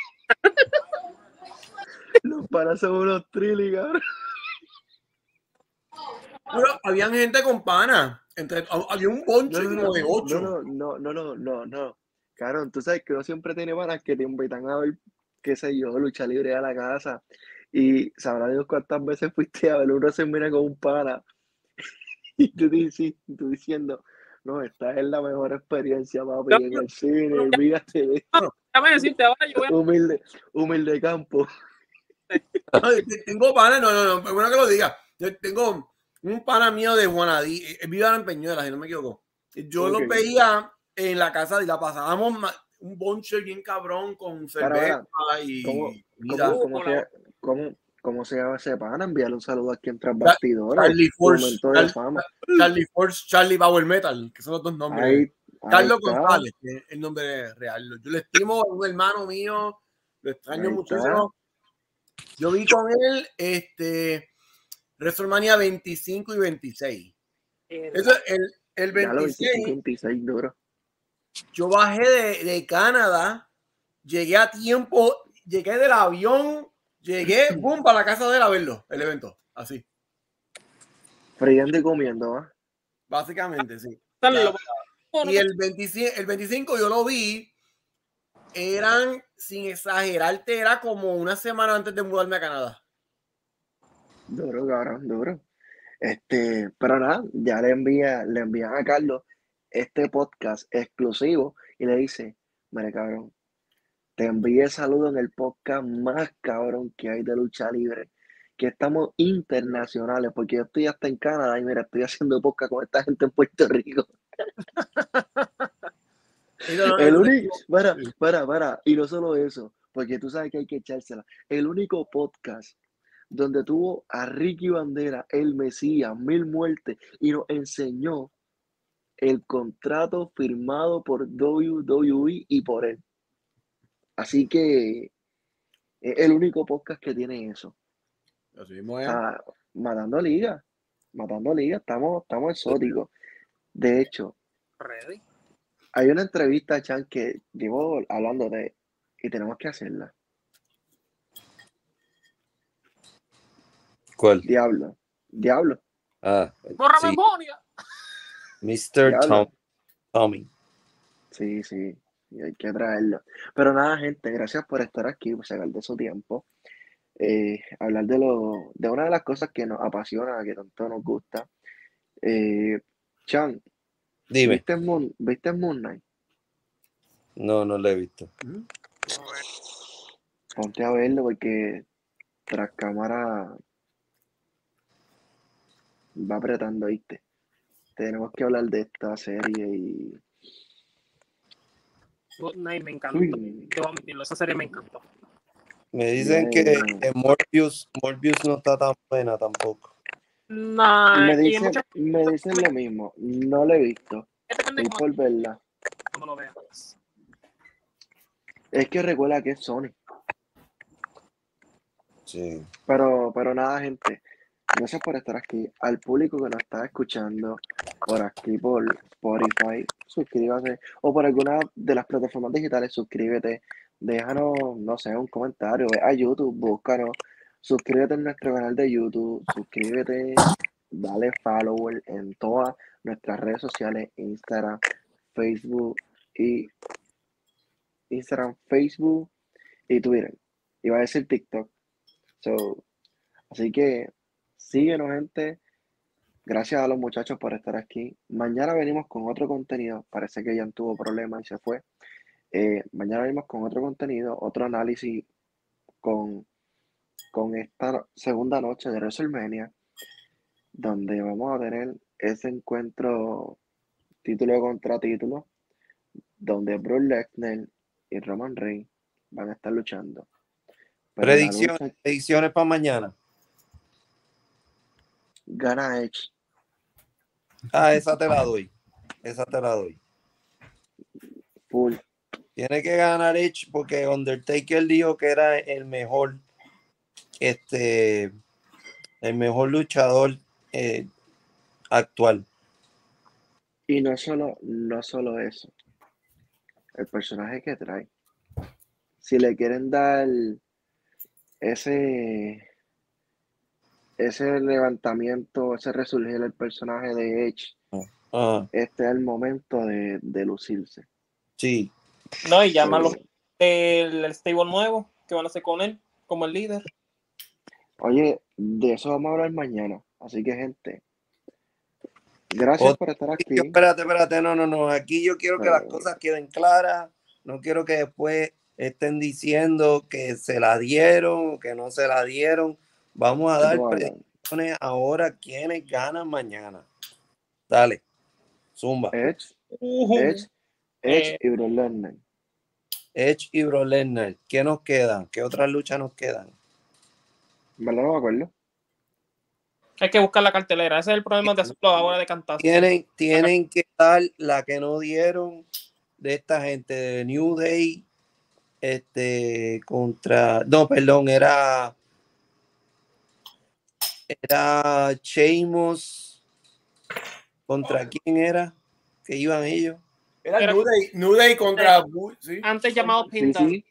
Los panas son unos trilly, cabrón. Pero habían gente con pana. Entre, había un bonche No, no, como de no, ocho. no, no, no, no, no, no. Cabrón, tú sabes que uno siempre tiene panas que te invitan a ver, qué sé yo, lucha libre a la casa. Y sabrá Dios cuántas veces fuiste a ver uno se mira con un pana. Y tú, dici- tú diciendo, no, esta es la mejor experiencia, papi, en el cine, olvídate de Déjame decirte, ahora yo voy a humilde, humilde campo. No, tengo pana, no, no, no, es bueno que lo diga. Yo tengo un pana mío de Juanadí, eh, vive ahora en Peñuelas, si no me equivoco. Yo Ok. los veía en la casa y la pasábamos un bonche bien cabrón con cerveza y ¿cómo-. ¿Cómo, cómo, se, cómo, cómo se llama ese pana? Enviarle un saludo aquí en tras bastidores. Charlie Force, Momento de Char- fama. Charlie Force, Charlie Power Metal, que son los dos nombres. Ahí, ahí Carlos está. González, que es el nombre real. Yo le estimo, es un hermano mío, lo extraño Ahí muchísimo. Yo vi con él este WrestleMania 25 y 26. Eso, el, el Ya lo 26, 25, 26 duro. yo bajé de, de Canadá, llegué a tiempo, llegué del avión, llegué, boom, para la casa de él a verlo, el evento. Así, Friendo y comiendo, ¿va? básicamente, sí. Y el 25, el 25 yo lo vi, eran, sin exagerarte, era como una semana antes de mudarme a Canadá. Duro, cabrón, duro. Este, pero nada, ya le envía, le envían a Carlos este podcast exclusivo y le dice, mire cabrón, te envíe saludo en el podcast más cabrón que hay de lucha libre, que estamos internacionales, porque yo estoy hasta en Canadá y mira, estoy haciendo podcast con esta gente en Puerto Rico. El único, para, para, para, y no solo eso, porque tú sabes que hay que echársela. El único podcast donde tuvo a Ricky Bandera, el Mesías, mil muertes, y nos enseñó el contrato firmado por WWE y por él. Así que es el único podcast que tiene eso. Así mismo es. Ah, matando liga, matando liga, estamos, estamos exóticos. De hecho, Ready. hay una entrevista, Chan, que llevo hablando de, y tenemos que hacerla. ¿Cuál? Diablo, Diablo, Ah, ¡Borra sí. memoria! Mr. Tom, Tommy. Sí, sí, y hay que traerlo. Pero nada, gente, gracias por estar aquí, por sacar de su tiempo. Eh, hablar de lo, de una de las cosas que nos apasiona, que tanto nos gusta. Eh, Chan, Dime. ¿viste Moon, ¿viste Moon Knight? No, no lo he visto. Ponte a verlo porque tras cámara va apretando, ¿viste? Tenemos que hablar de esta serie y... Good Night me encantó. Uy, Debo admitirlo, esa serie me encantó. Me dicen que, que Morbius, Morbius no está tan buena tampoco. Nah, me dicen, me dicen lo mismo, no lo he visto, estoy por verla. no lo veas. Es que recuerda que es Sony. Sí. Pero, pero nada, gente. Gracias por estar aquí. Al público que nos está escuchando por aquí, por Spotify, suscríbase. O por alguna de las plataformas digitales, suscríbete. Déjanos, no sé, un comentario. Ve a YouTube, búscanos. Suscríbete en nuestro canal de YouTube. Suscríbete. Dale follower en todas nuestras redes sociales: Instagram, Facebook y Instagram, Facebook y Twitter. Iba a decir TikTok. So, así que síguenos, gente. Gracias a los muchachos por estar aquí. Mañana venimos con otro contenido. Parece que ya tuvo problemas y se fue. Eh, mañana venimos con otro contenido, otro análisis con, con esta segunda noche de WrestleMania, donde vamos a tener ese encuentro título contra título, donde Brock Lesnar y Roman Reigns van a estar luchando. Predicciones, lucha predicciones para mañana. Gana Edge. Ah, esa te la doy. Esa te la doy. Full. Tiene que ganar Edge porque Undertaker dijo que era el mejor, este, el mejor luchador eh, actual. Y no solo, no solo eso. El personaje que trae. Si le quieren dar ese, ese levantamiento, ese resurgir del personaje de Edge, Ah, este es el momento de, de lucirse. sí. No, y Eh, el, el stable nuevo que van a hacer con él como el líder. Oye, de eso vamos a hablar mañana. Así que, gente, gracias por estar aquí. Yo- espérate, espérate, no, no, no. Aquí yo quiero que las Eh. cosas queden claras. No quiero que después estén diciendo que se la dieron o que no se la dieron. Vamos a dar predicciones ahora quiénes ganan mañana. Dale, zumba. Edge. Edge, Edge Eh. y Brock Lesnar. Edge y Bro Lesnar. ¿Qué nos quedan? ¿Qué otras luchas nos quedan? ¿Verdad? No me acuerdo. Hay que buscar la cartelera. Ese es el problema de hacerlo ahora de cantar. Tienen, tienen que dar la que no dieron de esta gente de New Day. Este contra. No, perdón, era. Era Sheamus. ¿Contra quién era? Que iban ellos. Era Era- New Day, New Day contra sí. Antes llamado Pinta. sí.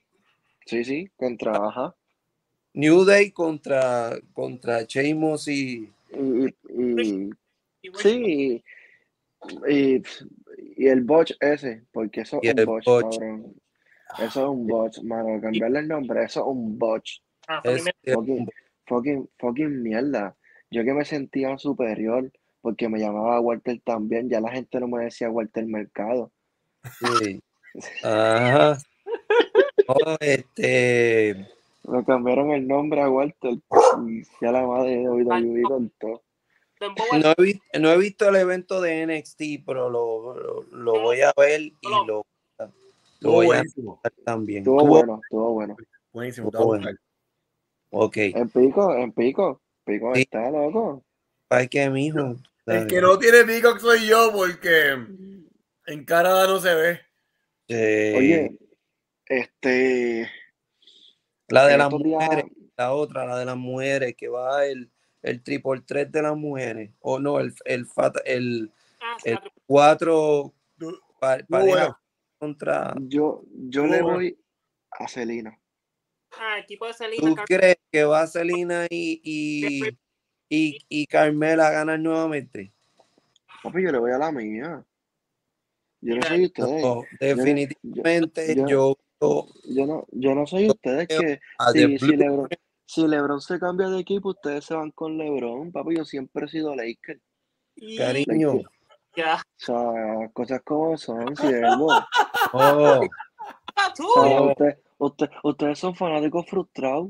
Sí, sí, contra ajá. New Day contra, contra Sheamus y. Y, y- Y bueno, sí, y, y el botch ese, porque eso es un botch, botch. Eso es un botch, mano. Cambiarle el nombre, eso es un botch. ah, es- me- Fucking, fucking, mierda. Yo que me sentía superior porque me llamaba Walter también, ya la gente no me decía Walter Mercado. sí. Ajá. Oh, este. Me cambiaron el nombre a Walter y ya la madre de WWE con todo. No he, vi- no he visto el evento de NXT, pero lo, lo, lo voy a ver y lo, lo Estuvo voy a buenísimo. ver también. Estuvo bueno, estuvo bueno. Buenísimo. Estuvo bueno. Ok. En pico, en pico. Pico Sí. está loco. Ay, que mijo. El que no tiene pico soy yo porque en Canadá no se ve. Oye, este. la de las días- mujeres, la otra, la de las mujeres, que va el, el triple 3 de las mujeres. O no, el, el, fat- el, el la tri- 4 Du- pa- Muy pareja bueno. contra. Yo, yo le voy a Celina. Ah, equipo de Selena. ¿Tú Car- crees que va Celina y, y, y, y Carmela a ganar nuevamente? Papi, yo le voy a la mía. Yo no soy ustedes. No, definitivamente yo- yo, yo Yo no, yo no soy ustedes que si, si Lebron, si Lebron se cambia de equipo, ustedes se van con Lebron. Papi, yo siempre he sido Laker. cariño. Ya. O sea, cosas como son. O Oh, tú. sea, usted- usted- ustedes son fanáticos frustrados.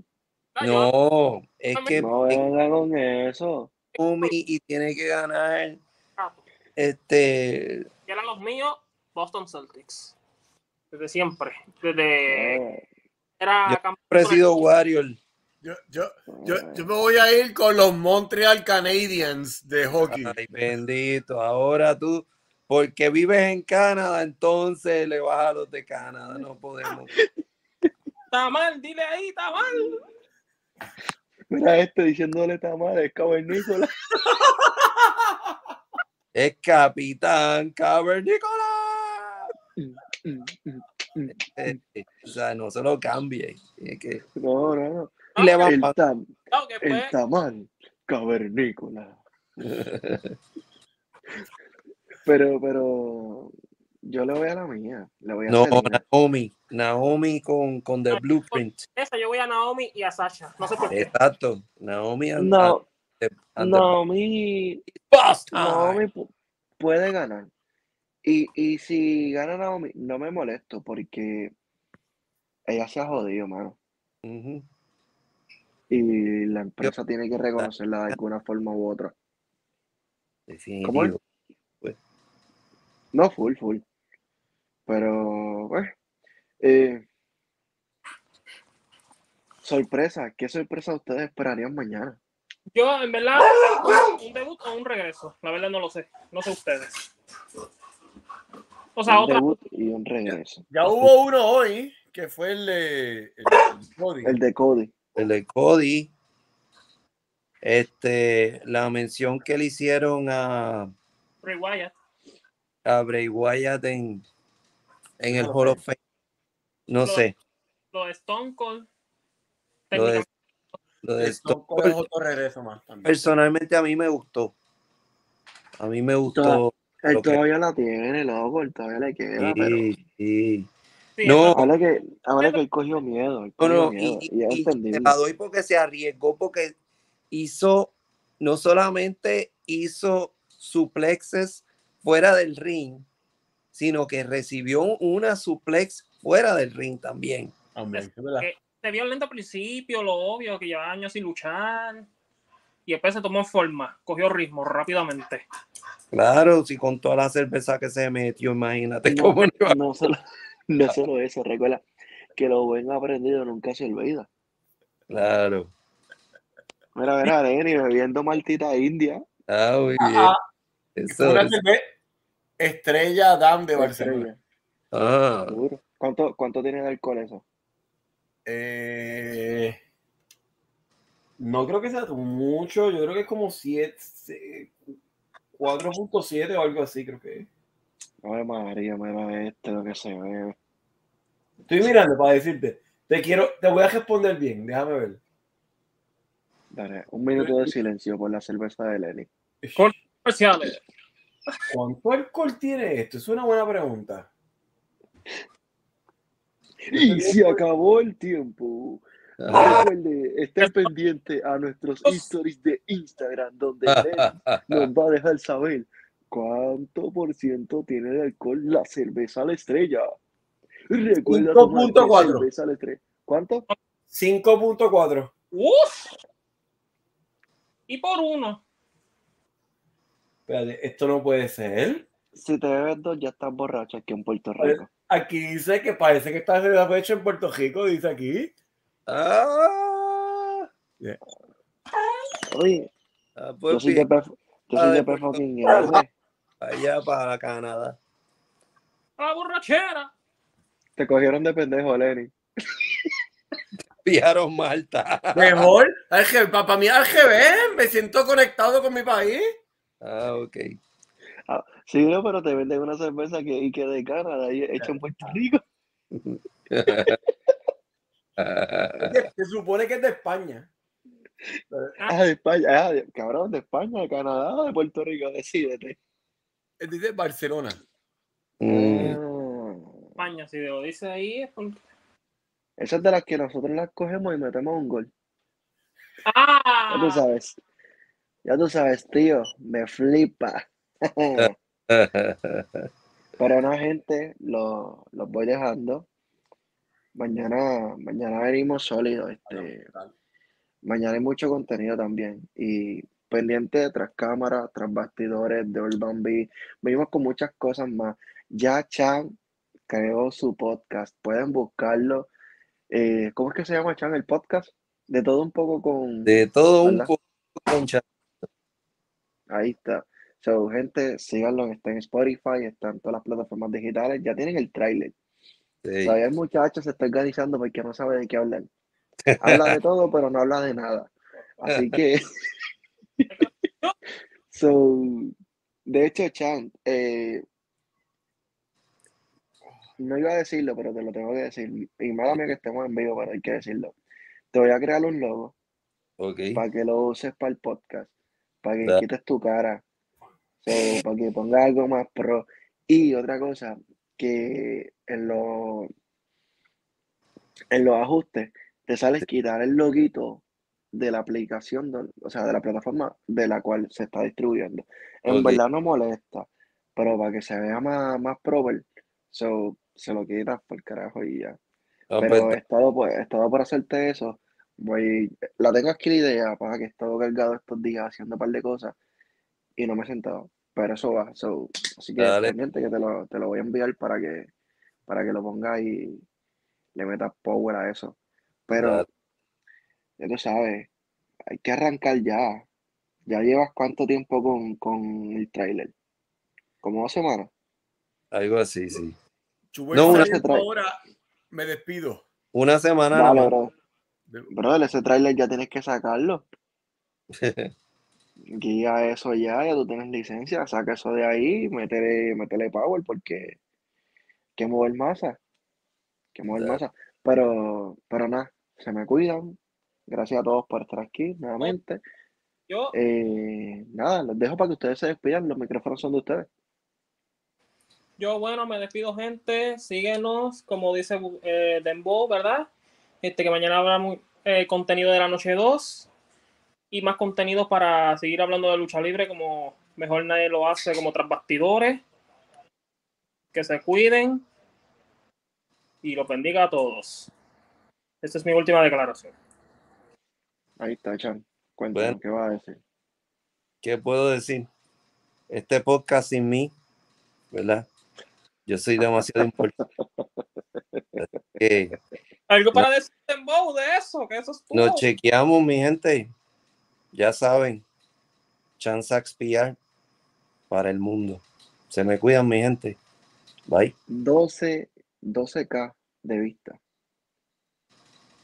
No, es que No es vengan con eso. Naomi y tiene que ganar ah, este eran los míos, Boston Celtics. Desde siempre. Desde. Eh, Era Yo campeón siempre he sido Warrior. Yo, yo, yo, yo me voy a ir con los Montreal Canadiens de hockey. Ay, bendito. Ahora tú, porque vives en Canadá, entonces le vas a los de Canadá. No podemos. Está mal, dile ahí, está mal. Mira este diciéndole tamal, es cavernícola. Es Capitán Cavernícola. O sea, no se lo cambie. Es que No, no, no. Ah, le va El, pa- tam, que el fue. tamal cavernícola. Pero, pero yo le voy a la mía. Le voy a No, Selena. Naomi. Naomi con, con The Blueprint. Esa, yo voy a Naomi y a Sasha. No sé por qué. Exacto. Naomi and- No, and- and Naomi, the. Naomi pu- puede ganar. Y, y si gana Naomi, no me molesto porque ella se ha jodido, mano. Y la empresa tiene que reconocerla de alguna forma u otra. Definitivo. No full, full. Pero, pues, eh, sorpresa. ¿Qué sorpresa ustedes esperarían mañana? Yo, en verdad, un debut o un regreso. La verdad no lo sé. No sé ustedes. O sea, un otra. debut y un regreso. Ya hubo uno hoy que fue el de el, el Cody. El de Cody. El de Cody. Este, la mención que le hicieron a, Bray Wyatt. a Bray Wyatt en, en el Hall of Fame. No Lo- sé. Lo de Stone Cold. Lo de, lo de Esto Stone Cold, otro regreso más también. personalmente a mí me gustó. A mí me gustó. Él que- todavía la tiene, loco, él todavía le queda, pero Sí, sí. Sí, No, ahora que, ahora que él cogió miedo, él No, cogió no, miedo, y, y, y- la doy porque se arriesgó, porque hizo, no solamente hizo suplexes fuera del ring, sino que recibió una suplex fuera del ring también. Hombre, es que se vio lento al principio, lo obvio, que llevaba años sin luchar. Y después se tomó forma, cogió ritmo rápidamente. Claro, si con toda la cerveza que se metió, imagínate No, cómo no iba- no solo, no solo eso, recuerda que lo buen aprendido nunca se olvida. Claro. Mira, mira, Lenny bebiendo maltita india. Ah, muy bien. Ah, Eso una Estrella Dam de Barcelona. estrella, ah. ¿Cuánto, ¿Cuánto tiene de alcohol eso? Eh, no creo que sea mucho, yo creo que es como 7, 4.7 o algo así, creo que es. Ay, María, mira este lo que se ve. Estoy mirando para decirte. Te quiero, te voy a responder bien, déjame ver. Dale, un minuto de silencio por la cerveza de Lenny. Comerciales. ¿Cuánto alcohol tiene esto? Es una buena pregunta. Y se acabó el tiempo. ah, Recuerde, esté pendiente a nuestros stories de Instagram, donde Lenny nos va a dejar saber cuánto por ciento tiene de alcohol la cerveza a la estrella. Recuerda tomarte 5.4. cerveza a la estrella. ¿Cuánto? 5.4. ¡Uf! Y por uno. Espérate, esto no puede ser. Si te bebes dos, ya estás borracho aquí en Puerto Pues, Rico. Aquí dice que parece que cerveza fue hecha en Puerto Rico, dice aquí. ah, Oye, ah, yo pues soy bien, de P, yo soy Ah, de de P Puerto- fucking R. allá para Canadá. A la borrachera. Te cogieron de pendejo, Lenny. Pillaron Malta. Mejor, para mí al revés, me siento conectado con mi país. Ah, ok. Sí, no, pero te venden una cerveza que, y que de Canadá y hecha en Puerto Rico. Oye, Se supone que es de España. Ah, de España. Ah, de- cabrón, de España, de Canadá, de Puerto Rico, decídete. Él dice Mm. Barcelona. Ah. España, si lo dice ahí. es un- Esas es de las que nosotros las cogemos y metemos un gol. Ya tú ¡Ah! sabes. Ya tú sabes, tío. Me flipa. Pero no, gente, lo- los voy dejando. Mañana, mañana venimos sólidos. Este, mañana hay mucho contenido también. Y pendiente de tras cámaras, tras bastidores, de Urban Bee. Venimos con muchas cosas más. Ya Chan creó su podcast. Pueden buscarlo. Eh, ¿cómo es que se llama Chan el podcast? De todo un poco con. De todo un poco, concha. Ahí está. So, gente, síganlo, está en Spotify, está en todas las plataformas digitales, ya tienen el tráiler. Sí. Todavía el muchacho se está organizando porque no sabe de qué hablar. Habla de todo, pero no habla de nada. Así que. so, de hecho, Chan, eh, no iba a decirlo, pero te lo tengo que decir. Y mala mía que estemos en vivo, pero hay que decirlo. Te voy a crear un logo para que lo uses para el podcast, para que quites tu cara, so, para que pongas algo más pro. Y otra cosa, que en los en los ajustes te sale quitar el loguito de la aplicación, o sea, de la plataforma de la cual se está distribuyendo. En verdad no molesta, pero para que se vea más, más proper, so, se lo quitas por carajo y ya. Ah, Pero pues, he estado, por, he estado por hacerte eso. Voy, la tengo aquí la idea, para que he estado cargado estos días haciendo un par de cosas y no me he sentado. Pero eso va. so, así que Dale. pendiente que te lo, te lo voy a enviar para que, para que lo pongas y le metas power a eso. Pero Dale. ya tú sabes, hay que arrancar ya. ¿Ya llevas cuánto tiempo con, con el tráiler? ¿Como dos semanas? algo así, sí. Chubel No, una ahora me despido. Una semana Dale. bro. Brother, ese tráiler ya tienes que sacarlo. Guía eso ya, ya tú tienes licencia, saca eso de ahí, métele, métele power porque que mover masa, que mover masa. Pero, pero nada, se me cuidan. Gracias a todos por estar aquí nuevamente. Yo, Eh, nada, los dejo para que ustedes se despidan, los micrófonos son de ustedes. Yo, bueno, me despido, gente. Síguenos, como dice eh, Dembo, ¿verdad? Este, que mañana habrá muy- eh, contenido de la noche 2 y más contenido para seguir hablando de lucha libre como mejor nadie lo hace, como tras bastidores. Que se cuiden y los bendiga a todos. Esta es mi última declaración. Ahí está, Chan. Cuéntame, Bueno. ¿qué vas a decir? ¿Qué puedo decir? Este podcast sin mí, ¿verdad? Yo soy demasiado importante. Que ¿Algo para decir Dembo de eso? Que eso es todo. nos chequeamos, mi gente. Ya saben, Chansax PR para el mundo. Se me cuidan, mi gente. Bye. 12, 12K de vista.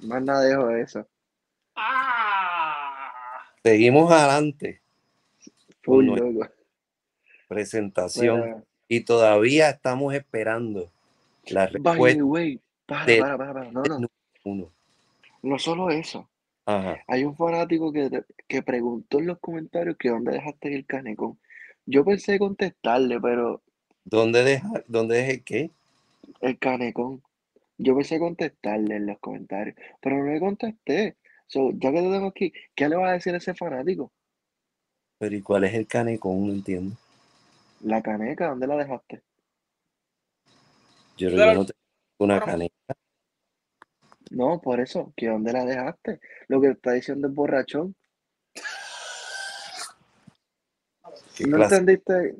Más nada dejo de eso. ¡Ah! Seguimos adelante. Full no-. Presentación. Y todavía estamos esperando la respuesta way, para, de- para, para, para. No, no. uno. No solo eso. Ajá. Hay un fanático que, que preguntó en los comentarios que dónde dejaste el canecón. Yo pensé contestarle, pero ¿Dónde deja, dónde dejé qué? el canecón. Yo pensé contestarle en los comentarios, pero no le contesté. So, ya que te tengo aquí, ¿qué le va a decir a ese fanático? Pero ¿y cuál es el canecón? No entiendo. La caneca, ¿dónde la dejaste? Yo, no tengo una caneca. No, por eso, que dónde la dejaste. Lo que está diciendo el borrachón. ¿Qué ¿No clase? entendiste?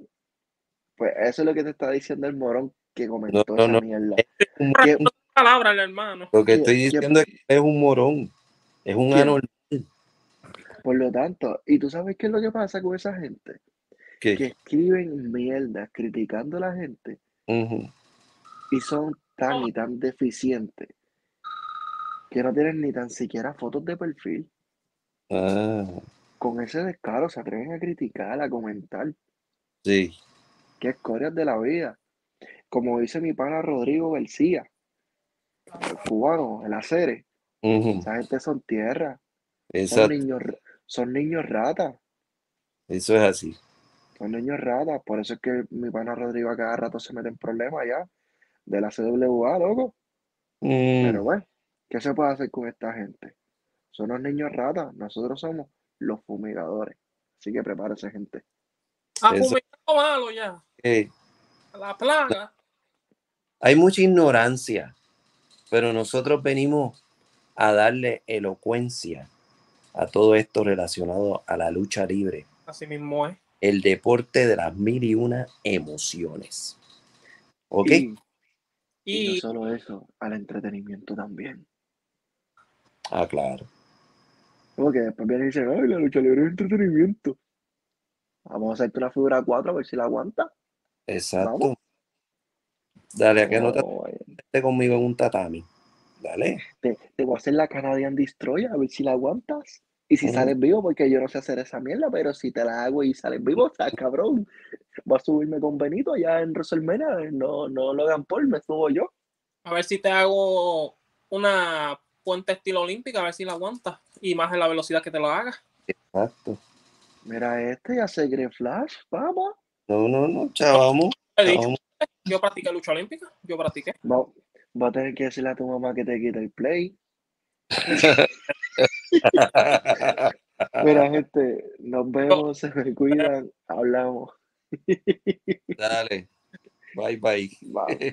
Pues eso es lo que te está diciendo el morón que comentó no, esa no. mierda. Un- ¿Qué- No palabra, el hermano. Lo que ¿Qué- estoy qué- diciendo es que es un morón. Es un ¿Qué? anormal. Por lo tanto, ¿y tú sabes qué es lo que pasa con esa gente? Que- Que escriben mierdas criticando a la gente y son tan y tan deficientes que no tienen ni tan siquiera fotos de perfil. Ah, Con ese descaro se atreven a criticar, a comentar. sí. Qué escorias de la vida. Como dice mi pana Rodrigo García, el cubano, el acere. Ujú. Esa gente son tierra. Son niños, son niños ratas. Eso es así. Son niños ratas. Por eso es que mi pana Rodrigo a cada rato se mete en problemas ya. De la CWA, loco. Mm, Pero bueno, ¿qué se puede hacer con esta gente? Son los niños ratas. Nosotros somos los fumigadores. Así que prepárese, gente. Ah, Eso. fumigado malo ya. eh, La plaga. hay mucha ignorancia, pero nosotros venimos a darle elocuencia a todo esto relacionado a la lucha libre, Así mismo es. El deporte de las mil y una emociones. ¿Ok? Y, y no solo eso, al entretenimiento también. Ah, claro. Porque después vienen y dicen, ay, la lucha libre es entretenimiento. Vamos a hacerte una figura 4 a ver si la aguanta. Exacto. Vamos. Dale, a que no te No, eh, conmigo en un tatami. Dale. te, te voy a hacer la Canadian Destroyer a ver si la aguantas. Y si sales vivo, porque yo no sé hacer esa mierda, pero si te la hago y sales vivo, está cabrón. Voy a subirme con Benito allá en WrestleMania. No, no Logan Paul, me subo yo. a ver si te hago una puente estilo olímpica, a ver si la aguantas. Y más en la velocidad que te lo hagas. Exacto. Mira este y hace Green Flash, vamos. No, no, no, chavamos. He dicho, chavamos. yo practiqué lucha olímpica. Yo practiqué. Va, va a tener que decirle a tu mamá que te quite el play. Mira, gente, nos vemos, se me cuidan, hablamos. Dale. Bye, bye. Bye.